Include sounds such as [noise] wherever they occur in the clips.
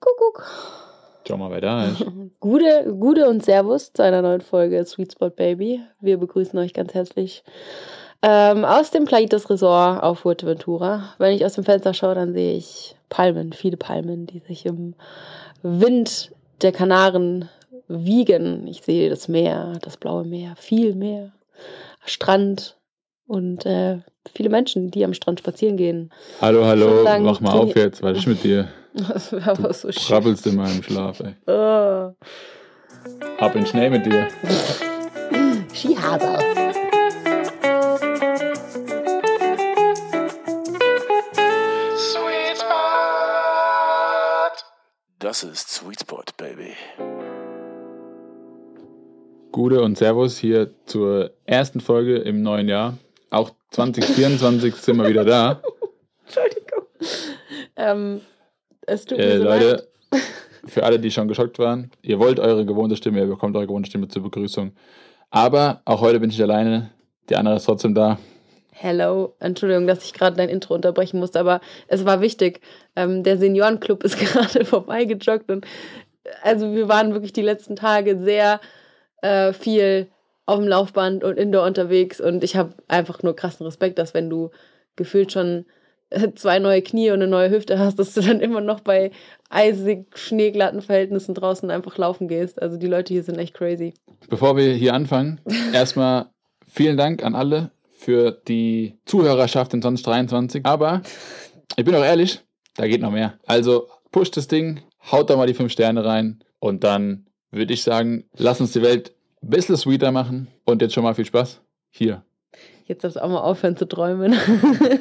Kuckuck. Schau mal, wer da ist. [laughs] Gute, Gute und Servus zu einer neuen Folge Sweet Spot Baby. Wir begrüßen euch ganz herzlich ähm, aus dem Plaitas Resort auf Fuerteventura. Wenn ich aus dem Fenster schaue, dann sehe ich Palmen, viele Palmen, die sich im Wind der Kanaren wiegen. Ich sehe das Meer, das blaue Meer, viel Meer, Strand und äh, viele Menschen, die am Strand spazieren gehen. Hallo, hallo, mach mal auf jetzt, was ist mit dir? [laughs] Das war aber so schön. Krabbelst in meinem Schlaf, ey. Oh. Ab in Schnee mit dir. [laughs] Skihase. Sweet Spot. Das ist Sweet Spot, Baby. Gute und Servus hier zur ersten Folge im neuen Jahr. Auch 2024 sind wir wieder da. [laughs] Entschuldigung. Ähm, es tut mir Äh, so Leute, leid. für alle, die schon geschockt waren, ihr wollt eure gewohnte Stimme, ihr bekommt eure gewohnte Stimme zur Begrüßung. Aber auch heute bin ich alleine. Die andere ist trotzdem da. Hello. Entschuldigung, dass ich gerade dein Intro unterbrechen musste, aber es war wichtig. Ähm, der Seniorenclub ist [laughs] gerade vorbeigejoggt und also wir waren wirklich die letzten Tage sehr äh, viel auf dem Laufband und indoor unterwegs und ich habe einfach nur krassen Respekt, dass wenn du gefühlt schon äh, zwei neue Knie und eine neue Hüfte hast, dass du dann immer noch bei eisig schneeglatten Verhältnissen draußen einfach laufen gehst. Also die Leute hier sind echt crazy. Bevor wir hier anfangen, [laughs] erstmal vielen Dank an alle für die Zuhörerschaft in 2023. Aber ich bin auch ehrlich, da geht noch mehr. Also pusht das Ding, haut da mal die 5 Sterne rein und dann würde ich sagen, lass uns die Welt ein bisschen sweeter machen und jetzt schon mal viel Spaß. Hier. Jetzt darfst du auch mal aufhören zu träumen.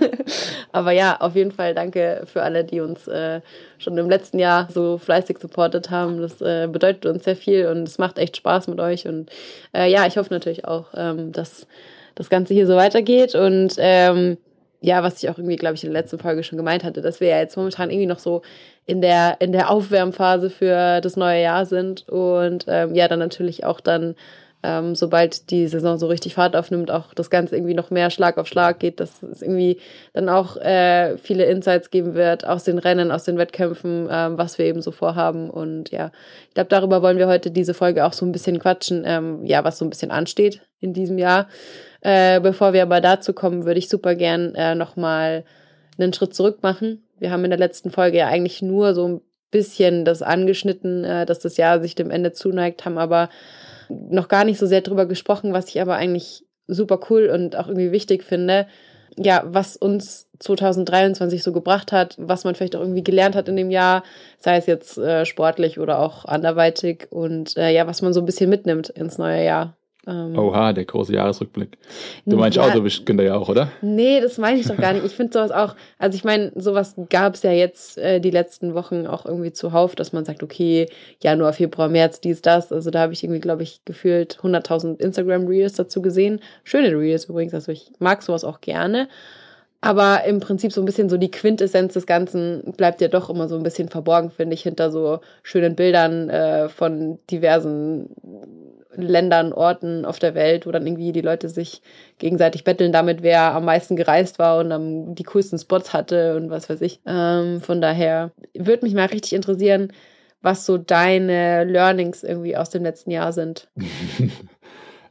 [laughs] Aber ja, auf jeden Fall danke für alle, die uns äh, schon im letzten Jahr so fleißig supportet haben. Das äh, bedeutet uns sehr viel und es macht echt Spaß mit euch. Und äh, ja, ich hoffe natürlich auch, ähm, dass das Ganze hier so weitergeht. Und ähm, ja, was ich auch irgendwie, glaube ich, in der letzten Folge schon gemeint hatte, dass wir ja jetzt momentan irgendwie noch so in der, in der Aufwärmphase für das neue Jahr sind. Und ähm, ja, dann natürlich auch dann ähm, sobald die Saison so richtig Fahrt aufnimmt, auch das Ganze irgendwie noch mehr Schlag auf Schlag geht, dass es irgendwie dann auch äh, viele Insights geben wird aus den Rennen, aus den Wettkämpfen, ähm, was wir eben so vorhaben. Und ja, ich glaube, darüber wollen wir heute diese Folge auch so ein bisschen quatschen, ähm, ja, was so ein bisschen ansteht in diesem Jahr. Äh, bevor wir aber dazu kommen, würde ich super gern äh, nochmal einen Schritt zurück machen. Wir haben in der letzten Folge ja eigentlich nur so ein bisschen das angeschnitten, äh, dass das Jahr sich dem Ende zuneigt, haben aber noch gar nicht so sehr drüber gesprochen, was ich aber eigentlich super cool und auch irgendwie wichtig finde. Ja, was uns 2023 so gebracht hat, was man vielleicht auch irgendwie gelernt hat in dem Jahr, sei es jetzt äh, sportlich oder auch anderweitig und äh, ja, was man so ein bisschen mitnimmt ins neue Jahr. Ähm, Oha, der große Jahresrückblick. Du meinst ja, Autokinder ja auch, oder? Nee, das meine ich doch gar nicht. Ich finde sowas auch, also ich meine, sowas gab es ja jetzt äh, die letzten Wochen auch irgendwie zuhauf, dass man sagt, okay, Januar, Februar, März, dies, das. Also da habe ich irgendwie, glaube ich, gefühlt 100.000 Instagram-Reels dazu gesehen. Schöne Reels übrigens, also ich mag sowas auch gerne. Aber im Prinzip so ein bisschen so die Quintessenz des Ganzen bleibt ja doch immer so ein bisschen verborgen, finde ich, hinter so schönen Bildern äh, von diversen Ländern, Orten auf der Welt, wo dann irgendwie die Leute sich gegenseitig betteln damit, wer am meisten gereist war und am, die coolsten Spots hatte und was weiß ich. Ähm, von daher würde mich mal richtig interessieren, was so deine Learnings irgendwie aus dem letzten Jahr sind. [laughs]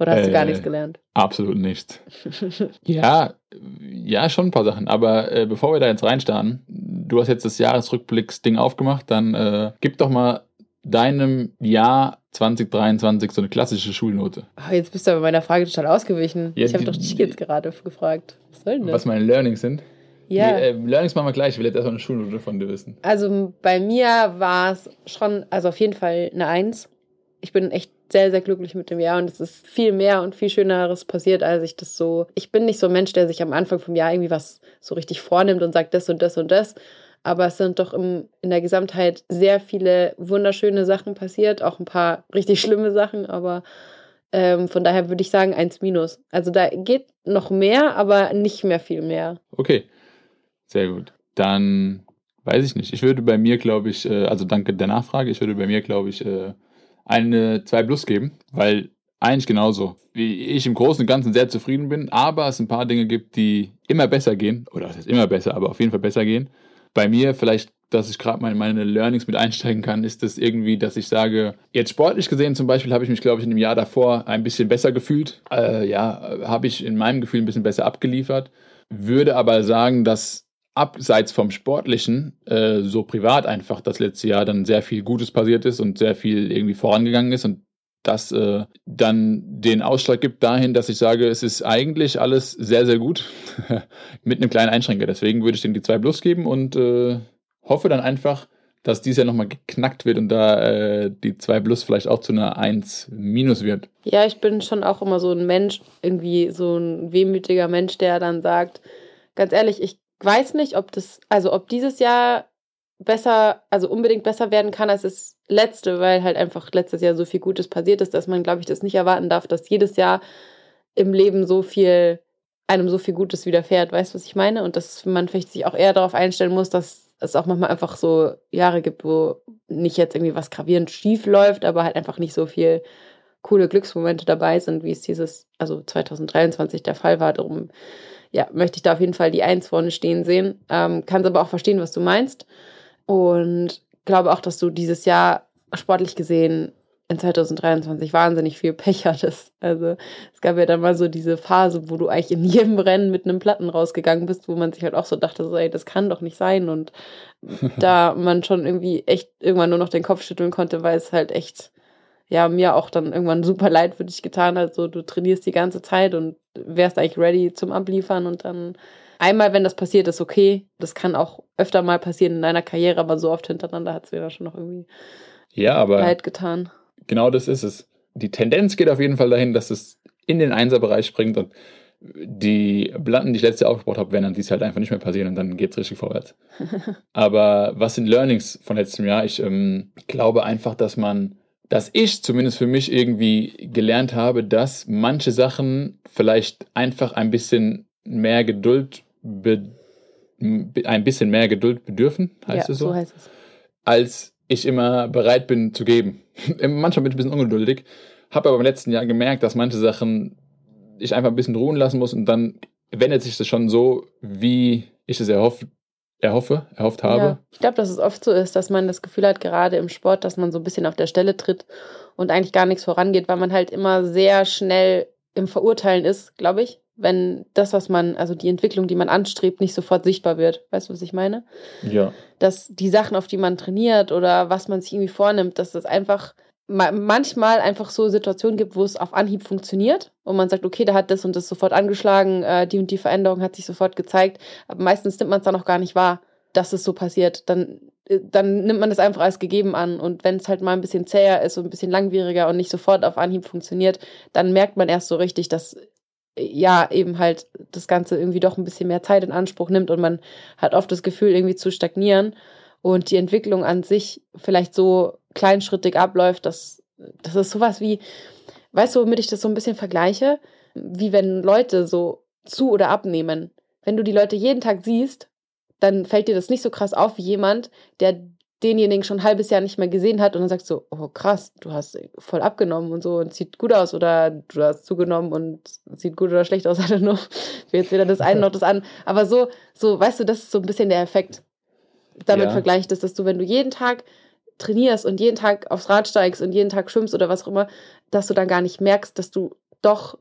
Oder hast du gar Äh, nichts gelernt? Absolut nicht. [laughs] Ja, ja, schon ein paar Sachen. Aber äh, bevor wir da jetzt reinstarten, du hast jetzt das Jahresrückblicks-Ding aufgemacht, dann äh, gib doch mal deinem Jahr 2023 so eine klassische Schulnote. Oh, jetzt bist du aber meiner Frage total ausgewichen. Ja, ich habe doch dich jetzt gerade gefragt. Was soll denn das? Was meine Learnings sind. ja. Die, äh, Learnings machen wir gleich. Ich will jetzt erstmal eine Schulnote von dir wissen. Also bei mir war es schon, also auf jeden Fall eine Eins. Ich bin echt sehr, sehr glücklich mit dem Jahr und es ist viel mehr und viel Schöneres passiert, als ich das so. Ich bin nicht so ein Mensch, der sich am Anfang vom Jahr irgendwie was so richtig vornimmt und sagt das und das und das. Aber es sind doch im, in der Gesamtheit sehr viele wunderschöne Sachen passiert, auch ein paar richtig schlimme Sachen, aber ähm, von daher würde ich sagen, eins minus. Also da geht noch mehr, aber nicht mehr viel mehr. Okay, sehr gut. Dann weiß ich nicht. Ich würde bei mir, glaube ich, äh, also danke der Nachfrage, ich würde bei mir, glaube ich, äh, eine 2 Plus geben, weil eigentlich genauso, wie ich im Großen und Ganzen sehr zufrieden bin, aber es ein paar Dinge gibt, die immer besser gehen, oder das heißt immer besser, aber auf jeden Fall besser gehen. Bei mir vielleicht dass ich gerade mal in meine Learnings mit einsteigen kann, ist das irgendwie, dass ich sage, jetzt sportlich gesehen zum Beispiel habe ich mich, glaube ich, in dem Jahr davor ein bisschen besser gefühlt. Äh, ja, habe ich in meinem Gefühl ein bisschen besser abgeliefert. Würde aber sagen, dass abseits vom Sportlichen, äh, so privat einfach das letzte Jahr dann sehr viel Gutes passiert ist und sehr viel irgendwie vorangegangen ist und das äh, dann den Ausschlag gibt dahin, dass ich sage, es ist eigentlich alles sehr, sehr gut [laughs] mit einem kleinen Einschränker. Deswegen würde ich dem die 2 Plus geben und äh, hoffe dann einfach, dass dies Jahr nochmal geknackt wird und da äh, die 2 Plus vielleicht auch zu einer 1 Minus wird. Ja, ich bin schon auch immer so ein Mensch, irgendwie so ein wehmütiger Mensch, der dann sagt, ganz ehrlich, ich weiß nicht, ob das, also ob dieses Jahr besser, also unbedingt besser werden kann als das letzte, weil halt einfach letztes Jahr so viel Gutes passiert ist, dass man, glaube ich, das nicht erwarten darf, dass jedes Jahr im Leben so viel, einem so viel Gutes widerfährt. Weißt du, was ich meine? Und dass man vielleicht sich auch eher darauf einstellen muss, dass es auch manchmal einfach so Jahre gibt, wo nicht jetzt irgendwie was gravierend schief läuft, aber halt einfach nicht so viel coole Glücksmomente dabei sind, wie es dieses, also 2023 der Fall war. Darum ja, möchte ich da auf jeden Fall die Eins vorne stehen sehen. Ähm, Kann aber auch verstehen, was du meinst. Und glaube auch, dass du dieses Jahr sportlich gesehen in 2023 wahnsinnig viel Pech hattest. Also es gab ja dann mal so diese Phase, wo du eigentlich in jedem Rennen mit einem Platten rausgegangen bist, wo man sich halt auch so dachte, so, ey, das kann doch nicht sein. Und [laughs] da man schon irgendwie echt irgendwann nur noch den Kopf schütteln konnte, weil es halt echt ja, mir auch dann irgendwann super leid für dich getan hat. So, du trainierst die ganze Zeit und wärst eigentlich ready zum Abliefern und dann einmal, wenn das passiert, ist okay. Das kann auch öfter mal passieren in deiner Karriere, aber so oft hintereinander hat es mir da schon noch irgendwie ja, aber leid getan. Genau das ist es. Die Tendenz geht auf jeden Fall dahin, dass es in den Einserbereich springt und die Platten, die ich letztes Jahr aufgebaut habe, werden dann dies halt einfach nicht mehr passieren und dann geht es richtig vorwärts. [laughs] Aber was sind Learnings von letztem Jahr? Ich ähm, glaube einfach, dass man dass ich zumindest für mich irgendwie gelernt habe, dass manche Sachen vielleicht einfach ein bisschen mehr Geduld ein bisschen mehr Geduld bedürfen, heißt ja, es so? so heißt es. Als ich immer bereit bin zu geben. [laughs] Manchmal bin ich ein bisschen ungeduldig, habe aber im letzten Jahr gemerkt, dass manche Sachen ich einfach ein bisschen ruhen lassen muss und dann wendet sich das schon so, wie ich es erhofft erhoffe, erhofft habe. Ja, ich glaube, dass es oft so ist, dass man das Gefühl hat, gerade im Sport, dass man so ein bisschen auf der Stelle tritt und eigentlich gar nichts vorangeht, weil man halt immer sehr schnell im Verurteilen ist, glaube ich, wenn das, was man, also die Entwicklung, die man anstrebt, nicht sofort sichtbar wird. Weißt du, was ich meine? Ja. Dass die Sachen, auf die man trainiert oder was man sich irgendwie vornimmt, dass das einfach manchmal einfach so Situationen gibt, wo es auf Anhieb funktioniert und man sagt, okay, da hat das und das sofort angeschlagen, äh, die und die Veränderung hat sich sofort gezeigt, aber meistens nimmt man es dann auch gar nicht wahr, dass es so passiert. Dann, äh, dann nimmt man es einfach als gegeben an und wenn es halt mal ein bisschen zäher ist und ein bisschen langwieriger und nicht sofort auf Anhieb funktioniert, dann merkt man erst so richtig, dass äh, ja, eben halt das Ganze irgendwie doch ein bisschen mehr Zeit in Anspruch nimmt und man hat oft das Gefühl, irgendwie zu stagnieren und die Entwicklung an sich vielleicht so kleinschrittig abläuft, dass das ist sowas wie, weißt du, womit ich das so ein bisschen vergleiche? Wie wenn Leute so zu oder abnehmen. Wenn du die Leute jeden Tag siehst, dann fällt dir das nicht so krass auf wie jemand, der denjenigen schon ein halbes Jahr nicht mehr gesehen hat und dann sagst du, oh krass, du hast voll abgenommen und so und sieht gut aus oder du hast zugenommen und sieht gut oder schlecht aus, [laughs] I don't know. Jetzt weder das eine noch das andere. Aber so, so, weißt du, das ist so ein bisschen der Effekt. Damit ja. vergleiche ich das, dass du, wenn du jeden Tag trainierst und jeden Tag aufs Rad steigst und jeden Tag schwimmst oder was auch immer, dass du dann gar nicht merkst, dass du doch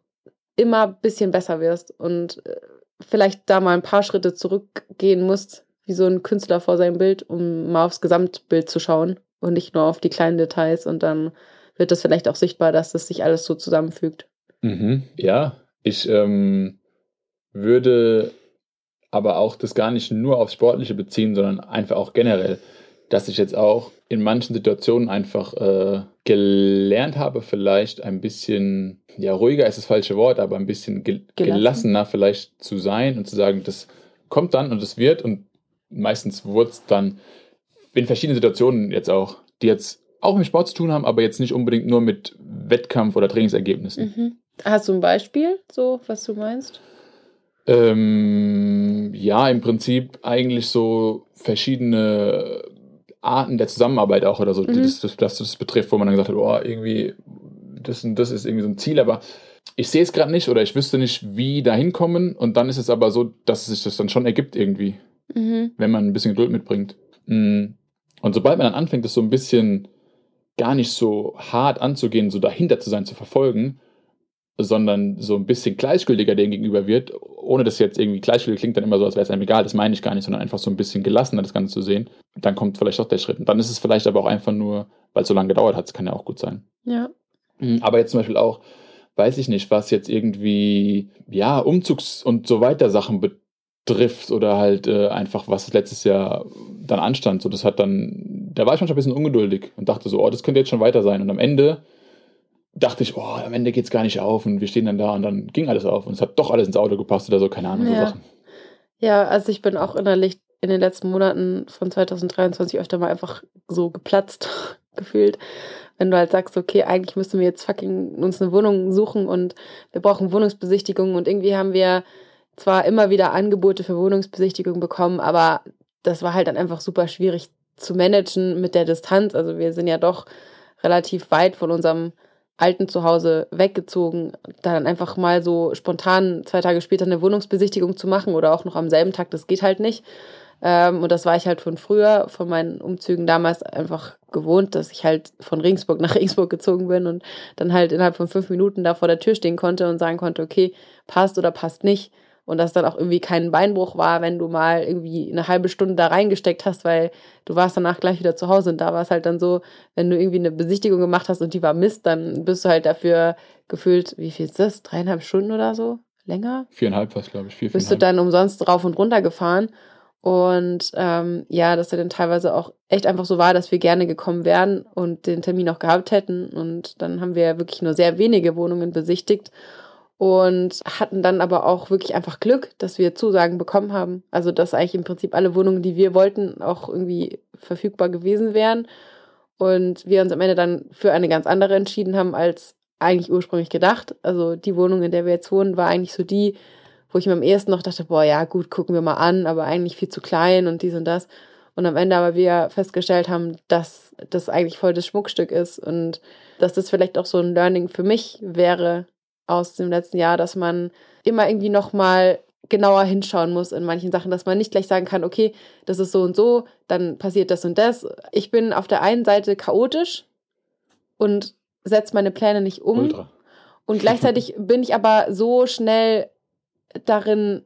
immer ein bisschen besser wirst und äh, vielleicht da mal ein paar Schritte zurückgehen musst, wie so ein Künstler vor seinem Bild, um mal aufs Gesamtbild zu schauen und nicht nur auf die kleinen Details und dann wird das vielleicht auch sichtbar, dass das sich alles so zusammenfügt. Mhm, ja, ich ähm, würde aber auch das gar nicht nur aufs Sportliche beziehen, sondern einfach auch generell dass ich jetzt auch in manchen Situationen einfach äh, gelernt habe, vielleicht ein bisschen, ja, ruhiger ist das falsche Wort, aber ein bisschen gel Gelassen. gelassener vielleicht zu sein und zu sagen, das kommt dann und es wird und meistens wurde es dann in verschiedenen Situationen jetzt auch, die jetzt auch mit Sport zu tun haben, aber jetzt nicht unbedingt nur mit Wettkampf oder Trainingsergebnissen. Mhm. Hast du ein Beispiel, so was du meinst? Ähm, ja, im Prinzip eigentlich so verschiedene Arten der Zusammenarbeit auch oder so, mhm. das, das, das, das betrifft, wo man dann gesagt hat, oh, irgendwie, das, das ist irgendwie so ein Ziel, aber ich sehe es gerade nicht oder ich wüsste nicht, wie da hinkommen und dann ist es aber so, dass sich das dann schon ergibt irgendwie, mhm. wenn man ein bisschen Geduld mitbringt. Mm. Und sobald man dann anfängt, das so ein bisschen gar nicht so hart anzugehen, so dahinter zu sein, zu verfolgen, sondern so ein bisschen gleichgültiger dem gegenüber wird, ohne dass jetzt irgendwie gleichgültig klingt dann immer so, als wäre es einem egal, das meine ich gar nicht, sondern einfach so ein bisschen gelassener das Ganze zu sehen, dann kommt vielleicht doch der Schritt. Und dann ist es vielleicht aber auch einfach nur, weil es so lange gedauert hat, das kann ja auch gut sein. Ja. Mhm, Aber jetzt zum Beispiel auch, weiß ich nicht, was jetzt irgendwie, ja, Umzugs- und so weiter Sachen betrifft oder halt äh, einfach, was letztes Jahr dann anstand. So, das hat dann, da war ich manchmal ein bisschen ungeduldig und dachte so, oh, das könnte jetzt schon weiter sein. Und am Ende dachte ich, oh, am Ende geht's gar nicht auf und wir stehen dann da und dann ging alles auf und es hat doch alles ins Auto gepasst oder so, keine Ahnung, so Ja. Sachen. Ja, also ich bin auch innerlich in den letzten Monaten von 2023 öfter mal einfach so geplatzt [laughs] gefühlt. Wenn du halt sagst, okay, eigentlich müssen wir jetzt fucking uns eine Wohnung suchen und wir brauchen Wohnungsbesichtigungen und irgendwie haben wir zwar immer wieder Angebote für Wohnungsbesichtigungen bekommen, aber das war halt dann einfach super schwierig zu managen mit der Distanz. Also wir sind ja doch relativ weit von unserem alten Zuhause weggezogen, da dann einfach mal so spontan zwei Tage später eine Wohnungsbesichtigung zu machen oder auch noch am selben Tag, das geht halt nicht. Ähm, und das war ich halt von früher, von meinen Umzügen damals einfach gewohnt, dass ich halt von Regensburg [laughs] nach Regensburg gezogen bin und dann halt innerhalb von fünf Minuten da vor der Tür stehen konnte und sagen konnte, okay, passt oder passt nicht. Und dass dann auch irgendwie kein Beinbruch war, wenn du mal irgendwie eine halbe Stunde da reingesteckt hast, weil du warst danach gleich wieder zu Hause. Und da war es halt dann so, wenn du irgendwie eine Besichtigung gemacht hast und die war Mist, dann bist du halt dafür gefühlt, wie viel ist das? Dreieinhalb Stunden oder so? Länger? Viereinhalb fast, glaube ich. Vier, bist du dann umsonst rauf und runter gefahren. Und ähm, ja, dass er dann teilweise auch echt einfach so war, dass wir gerne gekommen wären und den Termin auch gehabt hätten. Und dann haben wir wirklich nur sehr wenige Wohnungen besichtigt und hatten dann aber auch wirklich einfach Glück, dass wir Zusagen bekommen haben. Also dass eigentlich im Prinzip alle Wohnungen, die wir wollten, auch irgendwie verfügbar gewesen wären. Und wir uns am Ende dann für eine ganz andere entschieden haben, als eigentlich ursprünglich gedacht. Also die Wohnung, in der wir jetzt wohnen, war eigentlich so die, wo ich mir am ehesten noch dachte, boah, ja, gut, gucken wir mal an, aber eigentlich viel zu klein und dies und das. Und am Ende aber wir festgestellt haben, dass das eigentlich voll das Schmuckstück ist und dass das vielleicht auch so ein Learning für mich wäre aus dem letzten Jahr, dass man immer irgendwie nochmal genauer hinschauen muss in manchen Sachen, dass man nicht gleich sagen kann, okay, das ist so und so, dann passiert das und das. Ich bin auf der einen Seite chaotisch und setze meine Pläne nicht um. Ultra. Und gleichzeitig [laughs] bin ich aber so schnell darin,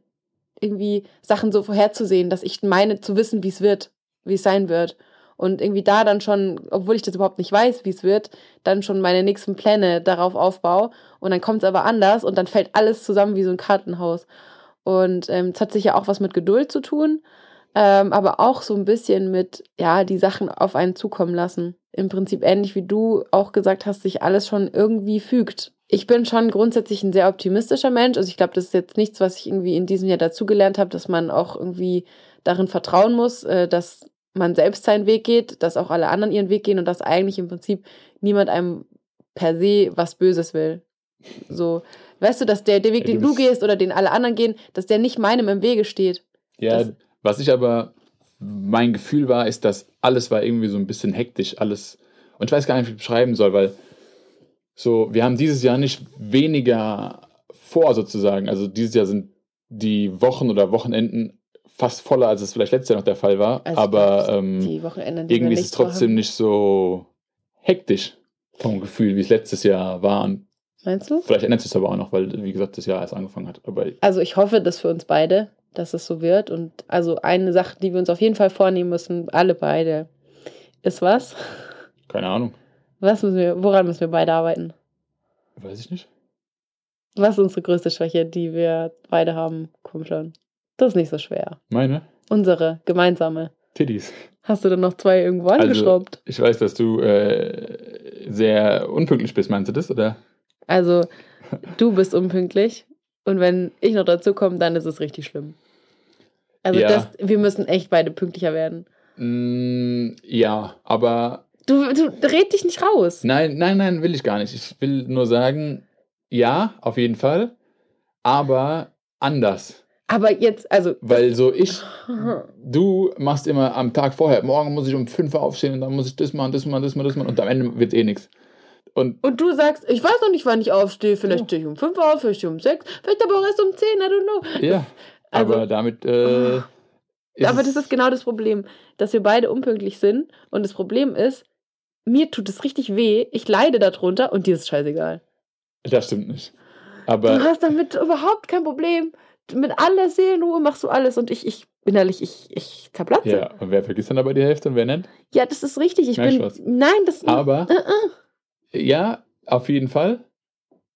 irgendwie Sachen so vorherzusehen, dass ich meine zu wissen, wie es wird, wie es sein wird. Und irgendwie da dann schon, obwohl ich das überhaupt nicht weiß, wie es wird, dann schon meine nächsten Pläne darauf aufbaue. Und dann kommt es aber anders und dann fällt alles zusammen wie so ein Kartenhaus. Und ähm, es hat sicher auch was mit Geduld zu tun, ähm, aber auch so ein bisschen mit, ja, die Sachen auf einen zukommen lassen. Im Prinzip ähnlich wie du auch gesagt hast, sich alles schon irgendwie fügt. Ich bin schon grundsätzlich ein sehr optimistischer Mensch. Also ich glaube, das ist jetzt nichts, was ich irgendwie in diesem Jahr dazugelernt habe, dass man auch irgendwie darin vertrauen muss, äh, dass man selbst seinen Weg geht, dass auch alle anderen ihren Weg gehen und dass eigentlich im Prinzip niemand einem per se was Böses will. So, weißt du, dass der, der Weg, den du gehst oder den alle anderen gehen, dass der nicht meinem im Wege steht. Ja, Das- was ich aber, mein Gefühl war, ist, dass alles war irgendwie so ein bisschen hektisch, alles. Und ich weiß gar nicht, wie ich beschreiben soll, weil so, wir haben dieses Jahr nicht weniger vor sozusagen. Also dieses Jahr sind die Wochen oder Wochenenden fast voller, als es vielleicht letztes Jahr noch der Fall war. Also aber ähm, irgendwie ist es trotzdem vorhaben. nicht so hektisch vom Gefühl, wie es letztes Jahr war. Und Meinst du? vielleicht ändert sich aber auch noch, weil, wie gesagt, das Jahr erst angefangen hat. Aber Also ich hoffe, dass für uns beide, dass es so wird. Und also eine Sache, die wir uns auf jeden Fall vornehmen müssen, alle beide, ist was? keine Ahnung. Was müssen wir, woran müssen wir beide arbeiten? Weiß ich nicht. Was ist unsere größte Schwäche, die wir beide haben? Komm schon. Das ist nicht so schwer. Meine? Unsere gemeinsame. Titties. Hast du dann noch zwei irgendwo Also- angeschraubt? Ich weiß, dass du äh, sehr unpünktlich bist, meinst du das, oder? Also, du bist unpünktlich und wenn ich noch dazu komme, dann ist es richtig schlimm. Also, Ja. das, wir müssen echt beide pünktlicher werden. Mm, ja, aber Du, du red dich nicht raus. nein, nein, nein, will ich gar nicht. Ich will nur sagen, ja, auf jeden Fall, aber anders. Aber jetzt, also. Weil so ich, du machst immer am Tag vorher, morgen muss ich um 5 Uhr aufstehen und dann muss ich das machen, das machen, das machen, das machen und am Ende wird eh nichts. Und Und du sagst, ich weiß noch nicht, wann ich aufstehe. Vielleicht stehe ich um 5 auf, vielleicht stehe ich um 6, vielleicht aber auch erst um 10, I don't know. ja, Also- aber damit äh, ist Aber das ist genau das Problem, dass wir beide unpünktlich sind. Und das Problem ist, mir tut es richtig weh, ich leide darunter und dir ist scheißegal. Das stimmt nicht. Du Aber hast damit überhaupt kein Problem. Mit aller Seelenruhe machst du alles und ich, ich innerlich, ich, ich zerplatze. ja, und wer vergisst dann aber die Hälfte und wer nennt? Ja, das ist richtig. Ich Nein, bin. Spaß. Nein, das Aber Äh, äh. ja, auf jeden Fall.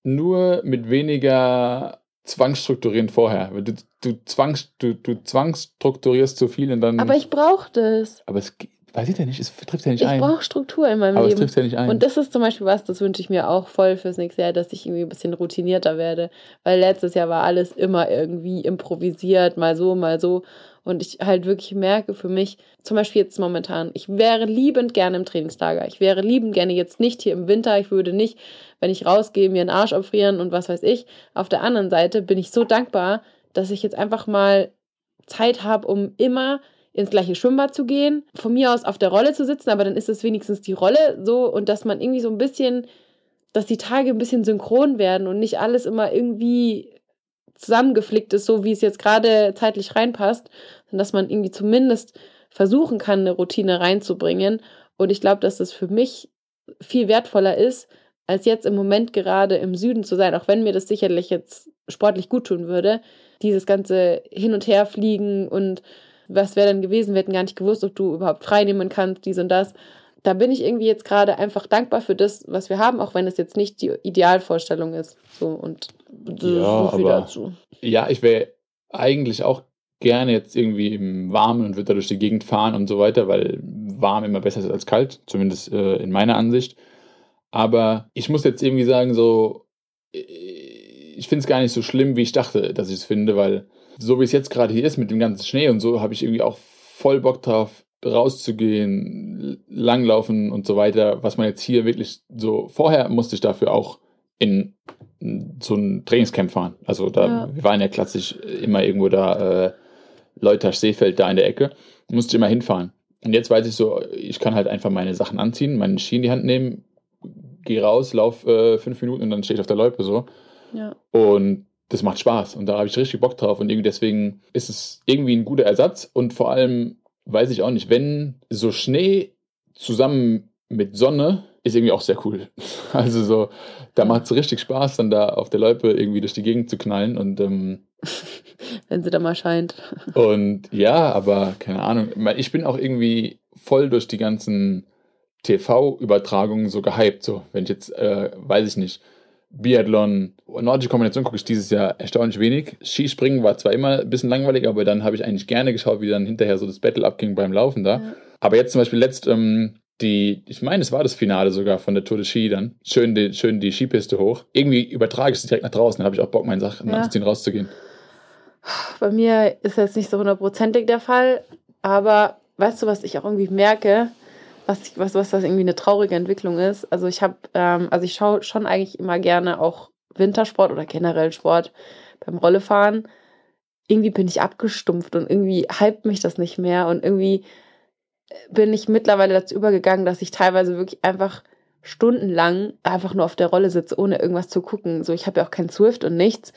Nur mit weniger Zwangsstrukturieren vorher. Du, du, zwangs, du, du zwangsstrukturierst zu viel und dann. Aber ich brauche das. aber es ich ja nicht, es trifft ja nicht Ich ein. brauche Struktur in meinem Aber es Leben. trifft ja nicht ein. Und das ist zum Beispiel was, das wünsche ich mir auch voll fürs nächste Jahr, dass ich irgendwie ein bisschen routinierter werde. Weil letztes Jahr war alles immer irgendwie improvisiert, mal so, mal so. Und ich halt wirklich merke für mich, zum Beispiel jetzt momentan, ich wäre liebend gerne im Trainingslager. Ich wäre liebend gerne jetzt nicht hier im Winter. Ich würde nicht, wenn ich rausgehe, mir einen Arsch abfrieren und was weiß ich. Auf der anderen Seite bin ich so dankbar, dass ich jetzt einfach mal Zeit habe, um immer ins gleiche Schwimmbad zu gehen, von mir aus auf der Rolle zu sitzen, aber dann ist es wenigstens die Rolle so und dass man irgendwie so ein bisschen, dass die Tage ein bisschen synchron werden und nicht alles immer irgendwie zusammengeflickt ist, so wie es jetzt gerade zeitlich reinpasst, sondern dass man irgendwie zumindest versuchen kann, eine Routine reinzubringen. Und ich glaube, dass das für mich viel wertvoller ist, als jetzt im Moment gerade im Süden zu sein, auch wenn mir das sicherlich jetzt sportlich gut tun würde. Dieses ganze Hin- und Herfliegen und was wäre denn gewesen? Wir hätten gar nicht gewusst, ob du überhaupt frei nehmen kannst, dies und das. Da bin ich irgendwie jetzt gerade einfach dankbar für das, was wir haben, auch wenn es jetzt nicht die Idealvorstellung ist. So und so Ja, viel aber- dazu. Ja, ich wäre eigentlich auch gerne jetzt irgendwie im Warmen und würde da durch die Gegend fahren und so weiter, weil warm immer besser ist als kalt, zumindest äh, in meiner Ansicht. Aber ich muss jetzt irgendwie sagen, so, äh, ich finde es gar nicht so schlimm, wie ich dachte, dass ich es finde, weil so wie es jetzt gerade hier ist mit dem ganzen Schnee und so, habe ich irgendwie auch voll Bock drauf, rauszugehen, langlaufen und so weiter, was man jetzt hier wirklich so, vorher musste ich dafür auch in so ein Trainingscamp fahren. Also da, Ja. wir waren ja klassisch immer irgendwo da, äh, Leutasch Seefeld da in der Ecke, musste ich immer hinfahren. Und jetzt weiß ich so, ich kann halt einfach meine Sachen anziehen, meine Ski in die Hand nehmen, gehe raus, lauf äh, fünf Minuten und dann stehe ich auf der Loipe so. Ja. Und das macht Spaß und da habe ich richtig Bock drauf und irgendwie deswegen ist es irgendwie ein guter Ersatz und vor allem weiß ich auch nicht, wenn so Schnee zusammen mit Sonne ist irgendwie auch sehr cool. [laughs] Also so, da macht es richtig Spaß, dann da auf der Loipe irgendwie durch die Gegend zu knallen und ähm, [laughs] Wenn sie da mal scheint. [laughs] und ja, aber keine Ahnung, ich bin auch irgendwie voll durch die ganzen TV-Übertragungen so gehypt. So, wenn ich jetzt, äh, weiß ich nicht, Biathlon, nordische Kombination gucke ich dieses Jahr erstaunlich wenig. Skispringen war zwar immer ein bisschen langweilig, aber dann habe ich eigentlich gerne geschaut, wie dann hinterher so das Battle abging beim Laufen da. Ja. Aber jetzt zum Beispiel letzt ähm, die, ich meine, es war das Finale sogar von der Tour de Ski dann. Schön die, schön die Skipiste hoch. Irgendwie übertrage ich es direkt nach draußen, dann habe ich auch Bock, meine Sachen Ja. anzuziehen, rauszugehen. Bei mir ist jetzt nicht so hundertprozentig der Fall, aber weißt du, was ich auch irgendwie merke, was, was, was das irgendwie eine traurige Entwicklung ist? Also ich habe, ähm, also ich schaue schon eigentlich immer gerne auch Wintersport oder generell Sport beim Rollefahren. Irgendwie bin ich abgestumpft und irgendwie hypt mich das nicht mehr und irgendwie bin ich mittlerweile dazu übergegangen, dass ich teilweise wirklich einfach stundenlang einfach nur auf der Rolle sitze, ohne irgendwas zu gucken. So, ich habe ja auch kein Swift und nichts.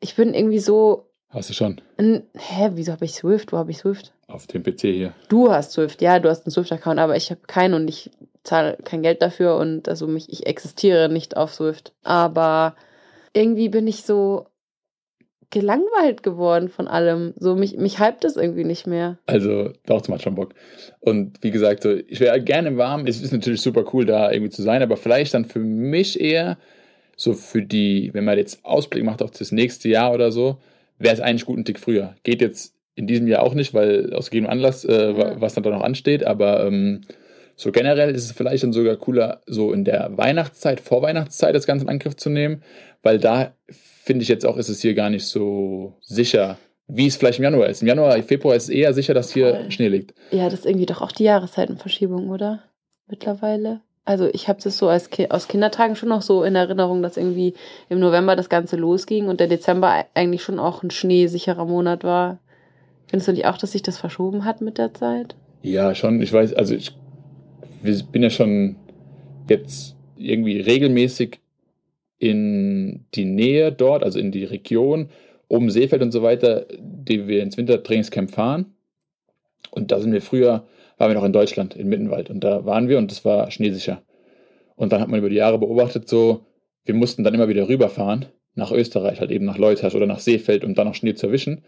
Ich bin irgendwie so Hast du schon N Hä, wieso habe ich Swift? Wo habe ich Swift? auf dem PC hier. Du hast Swift, ja, du hast einen Swift-Account, aber ich habe keinen und ich zahle kein Geld dafür und also mich, ich existiere nicht auf Swift. Aber irgendwie bin ich so gelangweilt geworden von allem. So, mich, mich hypt es irgendwie nicht mehr. Also, doch, das macht schon Bock. Und wie gesagt, so, ich wäre gerne im Warmen. Es ist natürlich super cool, da irgendwie zu sein, aber vielleicht dann für mich eher so für die, wenn man jetzt Ausblick macht auf das nächste Jahr oder so, wäre es eigentlich gut ein Tick früher. Geht jetzt in diesem Jahr auch nicht, weil aus gegebenem Anlass, äh, Ja. was dann da noch ansteht, aber ähm, so generell ist es vielleicht dann sogar cooler, so in der Weihnachtszeit, Vorweihnachtszeit das Ganze in Angriff zu nehmen, weil da finde ich jetzt auch, ist es hier gar nicht so sicher, wie es vielleicht im Januar ist. Im Januar, Februar ist es eher sicher, dass hier Voll. Schnee liegt. Ja, das ist irgendwie doch auch die Jahreszeitenverschiebung, oder? Mittlerweile. Also ich habe das so als Ki aus Kindertagen schon noch so in Erinnerung, dass irgendwie im November das Ganze losging und der Dezember eigentlich schon auch ein schneesicherer Monat war. Findest du nicht auch, dass sich das verschoben hat mit der Zeit? Ja, schon. Ich weiß, also ich wir- bin ja schon jetzt irgendwie regelmäßig in die Nähe dort, also in die Region um Seefeld und so weiter, die wir ins Wintertrainingscamp fahren. Und da sind wir früher, waren wir noch in Deutschland, in Mittenwald. Und da waren wir und es war schneesicher. Und dann hat man über die Jahre beobachtet, so, wir mussten dann immer wieder rüberfahren nach Österreich, halt eben nach Leutasch oder nach Seefeld, um dann noch Schnee zu erwischen,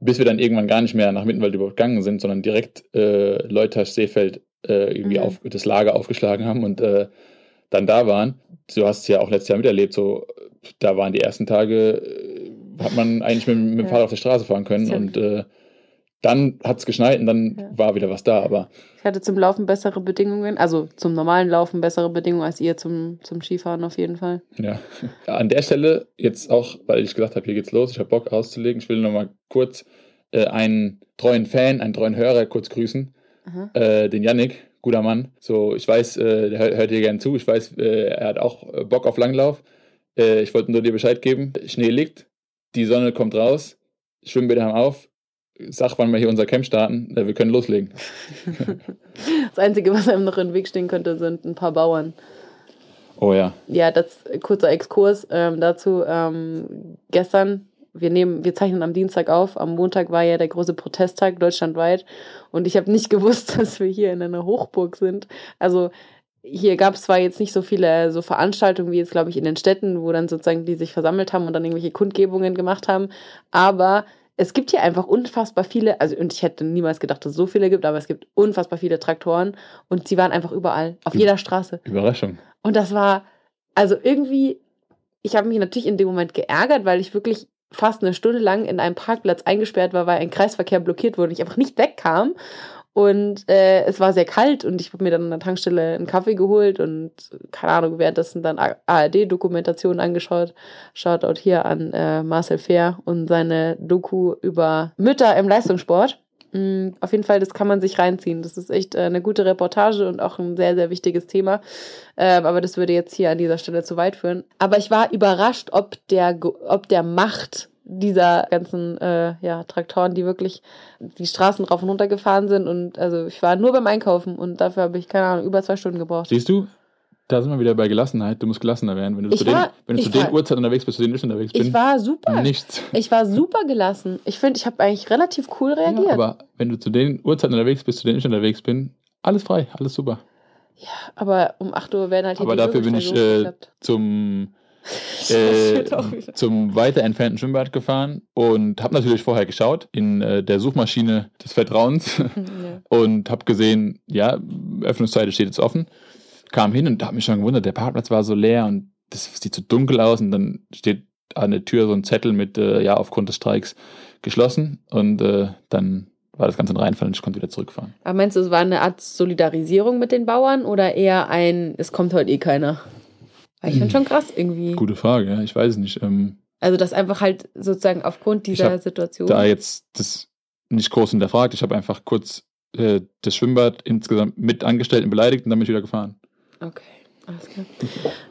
bis wir dann irgendwann gar nicht mehr nach Mittenwald übergegangen sind, sondern direkt äh, Leutasch, Seefeld äh, irgendwie Mhm. auf, das Lager aufgeschlagen haben und äh, dann da waren. Du hast es ja auch letztes Jahr miterlebt, so, da waren die ersten Tage, äh, hat man eigentlich mit, mit dem Ja. Fahrrad auf der Straße fahren können und äh, dann hat es geschneit und dann Ja. war wieder was da, aber Ich hatte zum Laufen bessere Bedingungen, also zum normalen Laufen bessere Bedingungen als ihr zum, zum Skifahren auf jeden Fall. Ja, an der Stelle jetzt auch, weil ich gesagt habe, hier geht's los, ich habe Bock auszulegen. Ich will nochmal kurz äh, einen treuen Fan, einen treuen Hörer kurz grüßen, äh, den Yannick, guter Mann. So, ich weiß, äh, der hört, hört dir gerne zu. Ich weiß, äh, er hat auch äh, Bock auf Langlauf. Äh, ich wollte nur dir Bescheid geben. Schnee liegt, die Sonne kommt raus, Schwimmbäder haben auf. Sag, wann wir hier unser Camp starten. Äh, wir können loslegen. [laughs] Das Einzige, was einem noch im Weg stehen könnte, sind ein paar Bauern. Oh ja. Ja, das kurzer Exkurs ähm, dazu. Ähm, gestern, wir nehmen, wir zeichnen am Dienstag auf. Am Montag war ja der große Protesttag deutschlandweit und ich habe nicht [laughs] gewusst, dass wir hier in einer Hochburg sind. Also hier gab es zwar jetzt nicht so viele so Veranstaltungen wie jetzt, glaube ich, in den Städten, wo dann sozusagen die sich versammelt haben und dann irgendwelche Kundgebungen gemacht haben, aber es gibt hier einfach unfassbar viele, also und ich hätte niemals gedacht, dass es so viele gibt, aber es gibt unfassbar viele Traktoren und sie waren einfach überall, auf jeder Straße. Überraschung. Und das war, also irgendwie, ich habe mich natürlich in dem Moment geärgert, weil ich wirklich fast eine Stunde lang in einem Parkplatz eingesperrt war, weil ein Kreisverkehr blockiert wurde und ich einfach nicht wegkam. Und äh, es war sehr kalt und ich habe mir dann an der Tankstelle einen Kaffee geholt und keine Ahnung, währenddessen dann ARD-Dokumentationen angeschaut. Shoutout hier an äh, Marcel Fehr und seine Doku über Mütter im Leistungssport. Mm, Auf jeden Fall, das kann man sich reinziehen. Das ist echt äh, eine gute Reportage und auch ein sehr, sehr wichtiges Thema. Ähm, aber das würde jetzt hier an dieser Stelle zu weit führen. Aber ich war überrascht, ob der, ob der Macht dieser ganzen äh, ja, Traktoren, die wirklich die Straßen rauf und runter gefahren sind. Und also ich war nur beim Einkaufen und dafür habe ich, keine Ahnung, über zwei Stunden gebraucht. Siehst du, da sind wir wieder bei Gelassenheit. Du musst gelassener werden. Wenn du Ich zu den, war- wenn du zu den war- Uhrzeiten unterwegs bist, zu denen ich unterwegs bin, Ich war super. nichts. Ich war super gelassen. Ich finde, ich habe eigentlich relativ cool reagiert. Ja, aber wenn du zu den Uhrzeiten unterwegs bist, zu denen ich unterwegs bin, alles frei, alles super. Aber um 8 Uhr werden halt hier Aber die dafür bin ich äh, zum, äh, [laughs] zum weiter entfernten Schwimmbad gefahren und habe natürlich vorher geschaut in äh, der Suchmaschine des Vertrauens [laughs] ja. und habe gesehen, ja, Öffnungszeiten steht jetzt offen. Kam hin und habe mich schon gewundert, der Parkplatz war so leer und das sieht so dunkel aus und dann steht an der Tür so ein Zettel mit, äh, ja, aufgrund des Streiks geschlossen und äh, dann war das Ganze ein Reinfall und ich konnte wieder zurückfahren. Aber meinst du, es war eine Art Solidarisierung mit den Bauern oder eher ein, es kommt heute eh keiner? Weil ich finde schon krass irgendwie. Gute Frage, ja, ich weiß es nicht. Ähm, Also das einfach halt sozusagen aufgrund dieser Situation. da jetzt das nicht groß hinterfragt, ich habe einfach kurz äh, das Schwimmbad insgesamt mit Angestellten beleidigt und dann bin ich wieder gefahren. Okay, alles klar.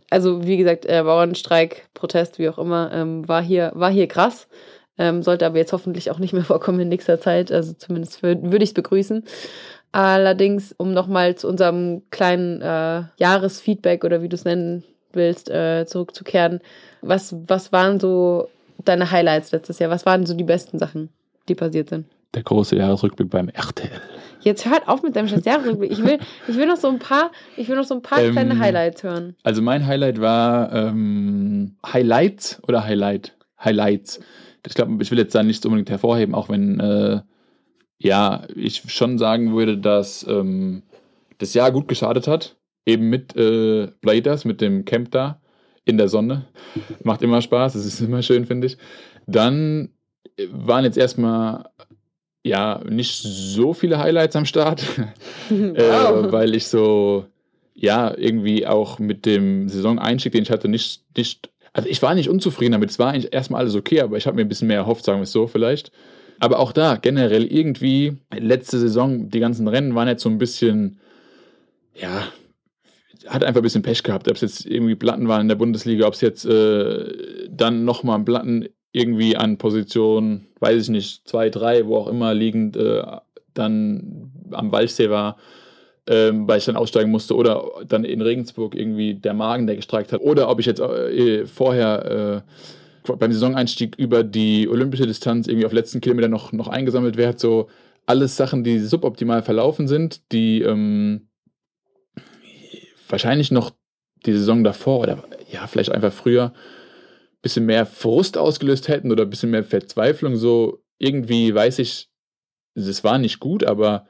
Also wie gesagt, äh, Bauernstreik, Protest, wie auch immer, ähm, war hier war hier krass. Ähm, sollte aber jetzt hoffentlich auch nicht mehr [laughs] vorkommen in nächster Zeit. Also zumindest wür- würde ich es begrüßen. Allerdings, um nochmal zu unserem kleinen äh, Jahresfeedback oder wie du es nennen willst, äh, zurückzukehren. Was, was waren so deine Highlights letztes Jahr? Was waren so die besten Sachen, die passiert sind? Der große Jahresrückblick beim RTL. Jetzt hört auf mit deinem scheiß Jahresrückblick. Ich will, ich will noch so ein paar, ich will noch so ein paar Ähm, kleine Highlights hören. Also mein Highlight war ähm, Highlights oder Highlight? Highlights. Ich glaube, ich will jetzt da nicht unbedingt hervorheben, auch wenn äh, ja, ich schon sagen würde, dass ähm, das Jahr gut geschadet hat. Eben mit äh, Bladers, mit dem Camp da in der Sonne. Macht immer Spaß, es ist immer schön, finde ich. Dann äh, waren jetzt erstmal ja nicht so viele Highlights am Start [laughs] äh, weil ich so, ja, irgendwie auch mit dem Saisoneinstieg, den ich hatte, nicht, nicht, also ich war nicht unzufrieden damit, es war eigentlich erstmal alles okay, aber ich habe mir ein bisschen mehr erhofft, sagen wir es so vielleicht. Aber auch da, generell irgendwie, letzte Saison, die ganzen Rennen waren jetzt so ein bisschen, ja, hat einfach ein bisschen Pech gehabt, ob es jetzt irgendwie Platten waren in der Bundesliga, ob es jetzt äh, dann nochmal Platten irgendwie an Position, weiß ich nicht, zwei, drei, wo auch immer liegend, äh, dann am Walchsee war, ähm, weil ich dann aussteigen musste, oder dann in Regensburg irgendwie der Magen, der gestreikt hat, oder ob ich jetzt äh, vorher äh, beim Saisoneinstieg über die olympische Distanz irgendwie auf letzten Kilometer noch, noch eingesammelt werde, so alles Sachen, die suboptimal verlaufen sind, die ähm, wahrscheinlich noch die Saison davor oder ja, vielleicht einfach früher ein bisschen mehr Frust ausgelöst hätten oder ein bisschen mehr Verzweiflung. So irgendwie weiß ich, es war nicht gut, aber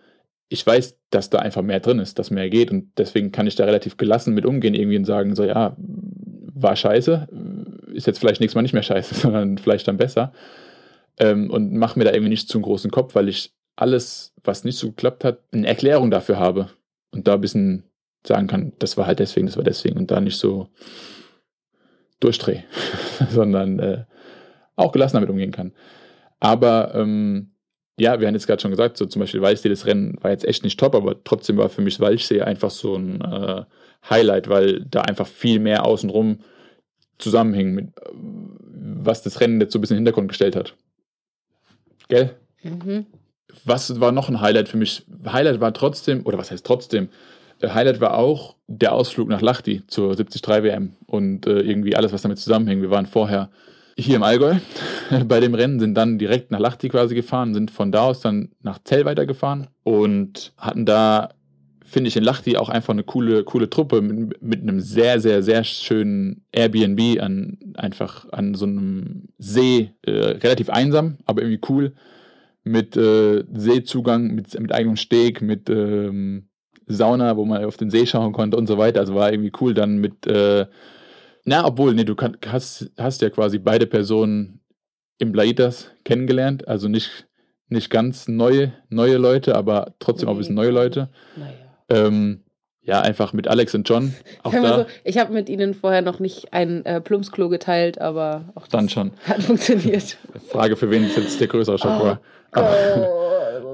ich weiß, dass da einfach mehr drin ist, dass mehr geht. Und deswegen kann ich da relativ gelassen mit umgehen irgendwie und sagen, so ja, war scheiße, ist jetzt vielleicht nächstes Mal nicht mehr scheiße, [laughs] sondern vielleicht dann besser. Ähm, und mache mir da irgendwie nicht zu einen großen Kopf, weil ich alles, was nicht so geklappt hat, eine Erklärung dafür habe. Und da ein bisschen sagen kann, das war halt deswegen, das war deswegen und da nicht so durchdrehe, [laughs] sondern äh, auch gelassen damit umgehen kann. Aber ähm, ja, wir haben jetzt gerade schon gesagt, so zum Beispiel Walchsee, das Rennen war jetzt echt nicht top, aber trotzdem war für mich Walchsee einfach so ein äh, Highlight, weil da einfach viel mehr außenrum zusammenhing, mit, was das Rennen jetzt so ein bisschen in den Hintergrund gestellt hat. Gell? Mhm. Was war noch ein Highlight für mich? Highlight war trotzdem, oder was heißt trotzdem? Highlight war auch der Ausflug nach Lahti zur 73 WM und äh, irgendwie alles, was damit zusammenhängt. Wir waren vorher hier im Allgäu [laughs] bei dem Rennen, sind dann direkt nach Lahti quasi gefahren, sind von da aus dann nach Zell weitergefahren und hatten da, finde ich, in Lahti auch einfach eine coole, coole Truppe mit, mit einem sehr, sehr, sehr schönen Airbnb an einfach an so einem See, äh, relativ einsam, aber irgendwie cool, mit äh, Seezugang, mit, mit eigenem Steg, mit ähm, Sauna, wo man auf den See schauen konnte und so weiter. Also war irgendwie cool dann mit äh, na, obwohl, nee, du kann, hast, hast ja quasi beide Personen im Blaitas kennengelernt, also nicht, nicht ganz neue, neue Leute, aber trotzdem auch ein bisschen neue Leute. Naja. Ähm, ja, einfach mit Alex und John. Auch da so, ich habe mit ihnen vorher noch nicht ein äh, Plumpsklo geteilt, aber auch das dann schon. hat funktioniert. Frage, für wen jetzt der größere Schock Oh. war. Oh. [laughs]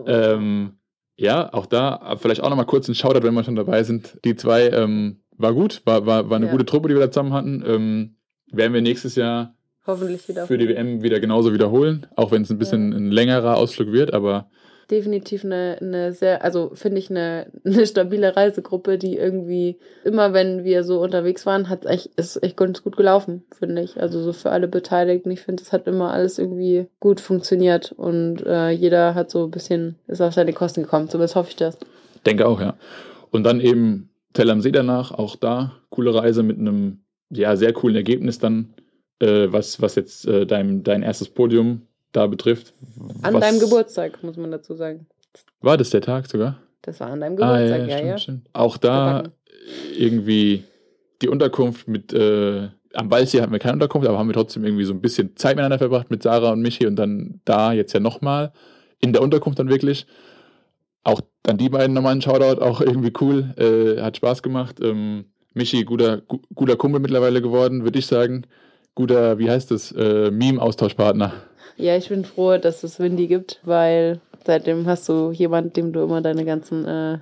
Ähm, ja, auch da, vielleicht auch nochmal kurz ein Shoutout, wenn wir schon dabei sind. Die zwei ähm, war gut, war, war, war eine Ja. gute Truppe, die wir da zusammen hatten. Ähm, werden wir nächstes Jahr Hoffentlich wieder. für die WM wieder genauso wiederholen, auch wenn es ein bisschen ein längerer Ausflug wird, aber definitiv eine, eine sehr, also finde ich eine, eine stabile Reisegruppe, die irgendwie immer, wenn wir so unterwegs waren, hat echt, ist echt ganz gut gelaufen, finde ich. Also so für alle Beteiligten. Ich finde, es hat immer alles irgendwie gut funktioniert und äh, jeder hat so ein bisschen, ist auf seine Kosten gekommen. Zumindest hoffe ich das. denke auch, ja. Und dann eben Tell am See danach, auch da coole Reise mit einem ja, sehr coolen Ergebnis dann, äh, was, was jetzt äh, dein, dein erstes Podium da betrifft. An deinem Geburtstag, muss man dazu sagen. War das der Tag sogar? Das war an deinem Ah, Geburtstag, ja, stimmt, ja. Stimmt. Auch da irgendwie die Unterkunft mit, äh, am Waldsee hatten wir keine Unterkunft, aber haben wir trotzdem irgendwie so ein bisschen Zeit miteinander verbracht mit Sarah und Michi und dann da jetzt ja nochmal in der Unterkunft dann wirklich. Auch an die beiden nochmal ein Shoutout, auch irgendwie cool, äh, hat Spaß gemacht. Ähm, Michi, guter, gu guter Kumpel mittlerweile geworden, würde ich sagen. Guter, wie heißt das, äh, Meme-Austauschpartner. Ja, ich bin froh, dass es Windy gibt, weil seitdem hast du jemanden, dem du immer deine ganzen, äh,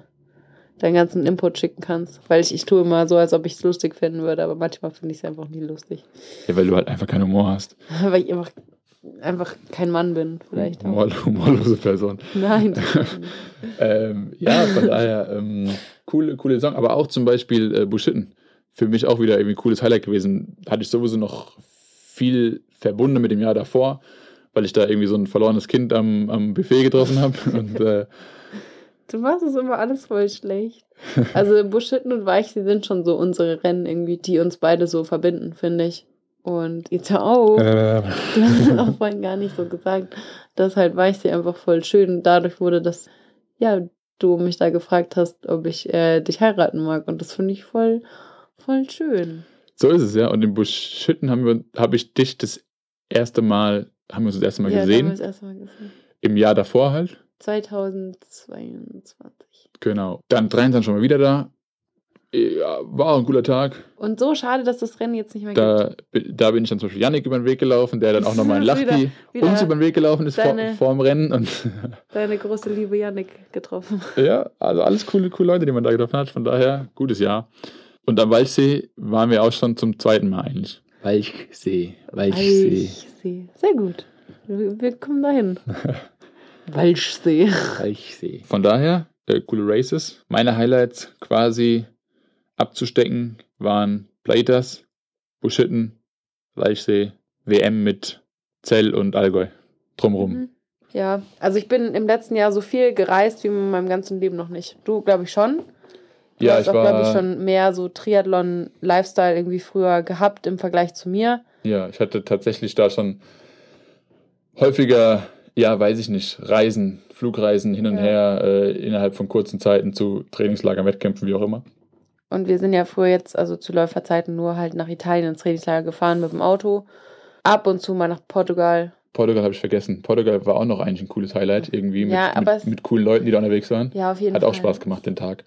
deinen ganzen Input schicken kannst. Weil ich, ich tue immer so, als ob ich es lustig finden würde, aber manchmal finde ich es einfach nie lustig. Ja, weil du halt einfach keinen Humor hast. [laughs] Weil ich einfach, einfach kein Mann bin, vielleicht. Humor humorlose Person. Nein. [laughs] Ähm, ja, von daher, ähm, coole, coole Saison, aber auch zum Beispiel äh, Buschitten. Für mich auch wieder irgendwie ein cooles Highlight gewesen. Hatte ich sowieso noch viel verbunden mit dem Jahr davor, weil ich da irgendwie so ein verlorenes Kind am, am Buffet getroffen habe. [laughs] Und äh, Du machst es immer alles voll schlecht. Also [laughs] Buschitten und Weichsee sind schon so unsere Rennen irgendwie, die uns beide so verbinden, finde ich. Und jetzt hör auf. äh, [laughs] Du hast es auch vorhin gar nicht so gesagt, dass halt Weichsee einfach voll schön dadurch wurde, dass ja, du mich da gefragt hast, ob ich äh, dich heiraten mag. Und das finde ich voll, voll schön. so ist es ja. Und in wir, habe ich dich das erste Mal, haben wir uns das erste Mal ja, da haben gesehen. wir das erste Mal gesehen. Im Jahr davor halt. 2022. Genau. Dann 23 schon mal wieder da. Ja, war auch ein cooler Tag. Und so schade, dass das Rennen jetzt nicht mehr gibt. Da, da bin ich dann zum Beispiel Yannick über den Weg gelaufen, der dann auch nochmal in [laughs] Lachti uns über den Weg gelaufen ist vor, deine- vor dem Rennen. Und [laughs] Deine große Liebe Yannick getroffen. ja, also alles coole, coole Leute, die man da getroffen hat. Von daher, gutes Jahr. Und am Walchsee waren wir auch schon zum zweiten Mal eigentlich. Walchsee, Walchsee, Walchsee. Sehr gut. Wir, wir kommen dahin. [laughs] Walchsee. Walchsee. Von daher, äh, coole Races. Meine Highlights quasi abzustecken waren Platers, Buschitten, Walchsee, WM mit Zell und Allgäu. Drumrum. Mhm. Ja, also ich bin im letzten Jahr so viel gereist wie in meinem ganzen Leben noch nicht. Du, glaube ich, schon. Du Ja, hast ich auch, glaube ich, schon mehr so Triathlon-Lifestyle irgendwie früher gehabt im Vergleich zu mir. Ja, ich hatte tatsächlich da schon häufiger, ja, weiß ich nicht, Reisen, Flugreisen hin und Ja. her äh, innerhalb von kurzen Zeiten zu Trainingslagern, Wettkämpfen, wie auch immer. Und wir sind ja früher jetzt, also zu Läuferzeiten, nur halt nach Italien ins Trainingslager gefahren mit dem Auto. Ab und zu mal nach Portugal. Portugal habe ich vergessen. Portugal war auch noch eigentlich ein cooles Highlight, irgendwie mit, Ja, mit, mit coolen Leuten, die da unterwegs waren. Ja, auf jeden Hat Fall. auch Spaß gemacht, den Tag.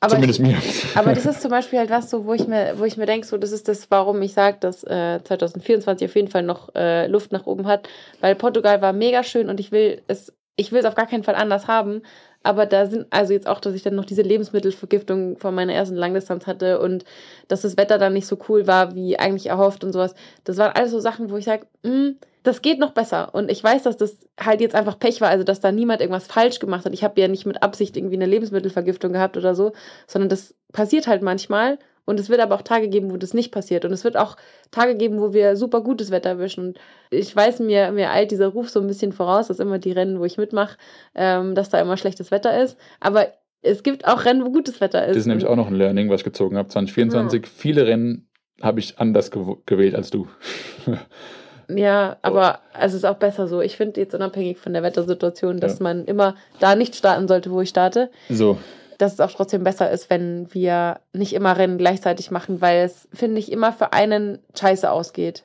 Aber Zumindest mir. Aber das [laughs] ist zum Beispiel halt was so, wo ich mir, wo ich mir denke, so, das ist das, warum ich sage, dass äh, 2024 auf jeden Fall noch äh, Luft nach oben hat, weil Portugal war mega schön und ich will es, ich will es auf gar keinen Fall anders haben. Aber da sind, also jetzt auch, dass ich dann noch diese Lebensmittelvergiftung von meiner ersten Langdistanz hatte und dass das Wetter dann nicht so cool war, wie eigentlich erhofft und sowas. Das waren alles so Sachen, wo ich sage, das geht noch besser. Und ich weiß, dass das halt jetzt einfach Pech war, also dass da niemand irgendwas falsch gemacht hat. Ich habe ja nicht mit Absicht irgendwie eine Lebensmittelvergiftung gehabt oder so, sondern das passiert halt manchmal. Und es wird aber auch Tage geben, wo das nicht passiert. Und es wird auch Tage geben, wo wir super gutes Wetter erwischen. Und ich weiß, mir, mir eilt dieser Ruf so ein bisschen voraus, dass immer die Rennen, wo ich mitmache, ähm, dass da immer schlechtes Wetter ist. Aber es gibt auch Rennen, wo gutes Wetter ist. Das ist nämlich auch noch ein Learning, was ich gezogen habe. 2024, viele Rennen habe ich anders gew gewählt als du. [laughs] Ja, aber es ist auch besser so. Ich finde jetzt unabhängig von der Wettersituation, dass Ja. man immer da nicht starten sollte, wo ich starte. so, Dass es auch trotzdem besser ist, wenn wir nicht immer Rennen gleichzeitig machen, weil es, finde ich, immer für einen scheiße ausgeht.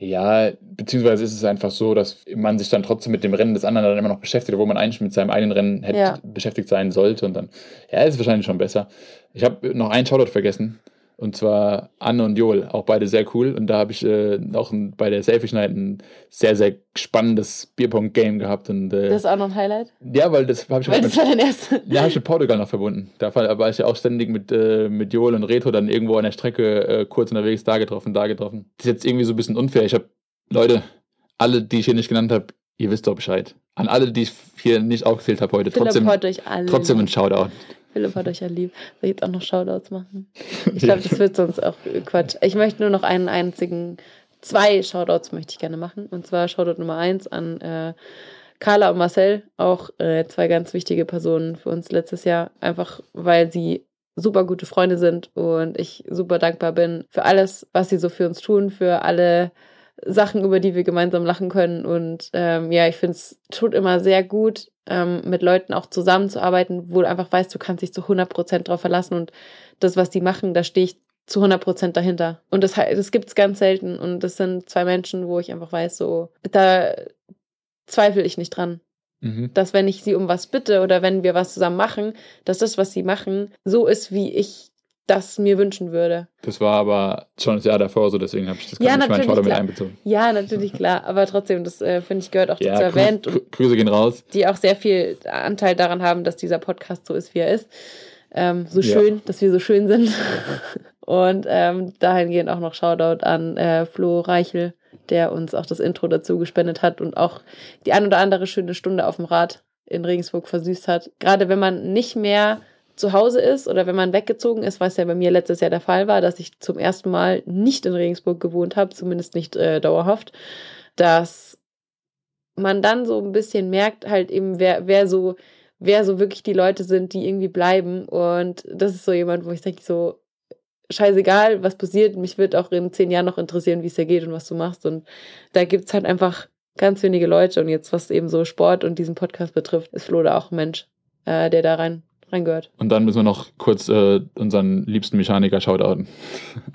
Ja, beziehungsweise ist es einfach so, dass man sich dann trotzdem mit dem Rennen des anderen dann immer noch beschäftigt, obwohl man eigentlich mit seinem eigenen Rennen hätte Ja. beschäftigt sein sollte. Und dann, ja, ist es wahrscheinlich schon besser. Ich habe noch einen Shoutout vergessen. Und zwar Anne und Joel, auch beide sehr cool. Und da habe ich äh, auch ein, bei der Selfie Night ein sehr, sehr spannendes Bierpong-Game gehabt. Und, äh, Das ist auch noch ein Highlight. ja, weil das habe ich Weil auch das war dein erster. [laughs] ja, habe ich mit Portugal noch verbunden. Da war ich ja auch ständig mit, äh, mit Joel und Reto dann irgendwo an der Strecke äh, kurz unterwegs, da getroffen, da getroffen. Das ist jetzt irgendwie so ein bisschen unfair. Ich habe, Leute, alle, die ich hier nicht genannt habe, ihr wisst doch Bescheid. An alle, die ich hier nicht aufgezählt habe heute, Philipp trotzdem, alle. trotzdem ein Shoutout. Philipp hat euch ja lieb. Soll ich jetzt auch noch Shoutouts machen? Ich [laughs] glaube, das wird sonst auch Quatsch. Ich möchte nur noch einen einzigen, zwei Shoutouts möchte ich gerne machen. Und zwar Shoutout Nummer eins an äh, Carla und Marcel, auch äh, zwei ganz wichtige Personen für uns letztes Jahr, einfach weil sie super gute Freunde sind und ich super dankbar bin für alles, was sie so für uns tun, für alle Sachen, über die wir gemeinsam lachen können. Und ähm, ja, ich finde es tut immer sehr gut, ähm, mit Leuten auch zusammenzuarbeiten, wo du einfach weißt, du kannst dich zu 100% drauf verlassen und das, was die machen, da stehe ich zu 100% dahinter. Und das, das gibt es ganz selten und das sind zwei Menschen, wo ich einfach weiß, so, da zweifle ich nicht dran Mhm. dass wenn ich sie um was bitte oder wenn wir was zusammen machen, dass das, was sie machen, so ist, wie ich das mir wünschen würde. Das war aber schon das Jahr davor so, deswegen habe ich das Ja, gar nicht meinen natürlich, Shoutout mit klar. einbezogen. Ja, natürlich, klar. Aber trotzdem, das äh, finde ich gehört auch Ja, dazu erwähnt Grü Grüße gehen raus. die auch sehr viel Anteil daran haben, dass dieser Podcast so ist, wie er ist. Ähm, so Ja. schön, dass wir so schön sind. [laughs] Und ähm, dahingehend auch noch Shoutout an äh, Flo Reichel, der uns auch das Intro dazu gespendet hat und auch die ein oder andere schöne Stunde auf dem Rad in Regensburg versüßt hat. Gerade wenn man nicht mehr zu Hause ist oder wenn man weggezogen ist, was ja bei mir letztes Jahr der Fall war, dass ich zum ersten Mal nicht in Regensburg gewohnt habe, zumindest nicht äh, dauerhaft, dass man dann so ein bisschen merkt, halt eben, wer, wer so, wer so wirklich die Leute sind, die irgendwie bleiben. Und das ist so jemand, wo ich denke, so, scheißegal, was passiert, mich wird auch in zehn Jahren noch interessieren, wie es dir geht und was du machst. Und da gibt's halt einfach ganz wenige Leute. Und jetzt, was eben so Sport und diesen Podcast betrifft, ist Flo da auch ein Mensch, äh, der da rein, reingehört. Und dann müssen wir noch kurz äh, unseren liebsten Mechaniker shoutouten.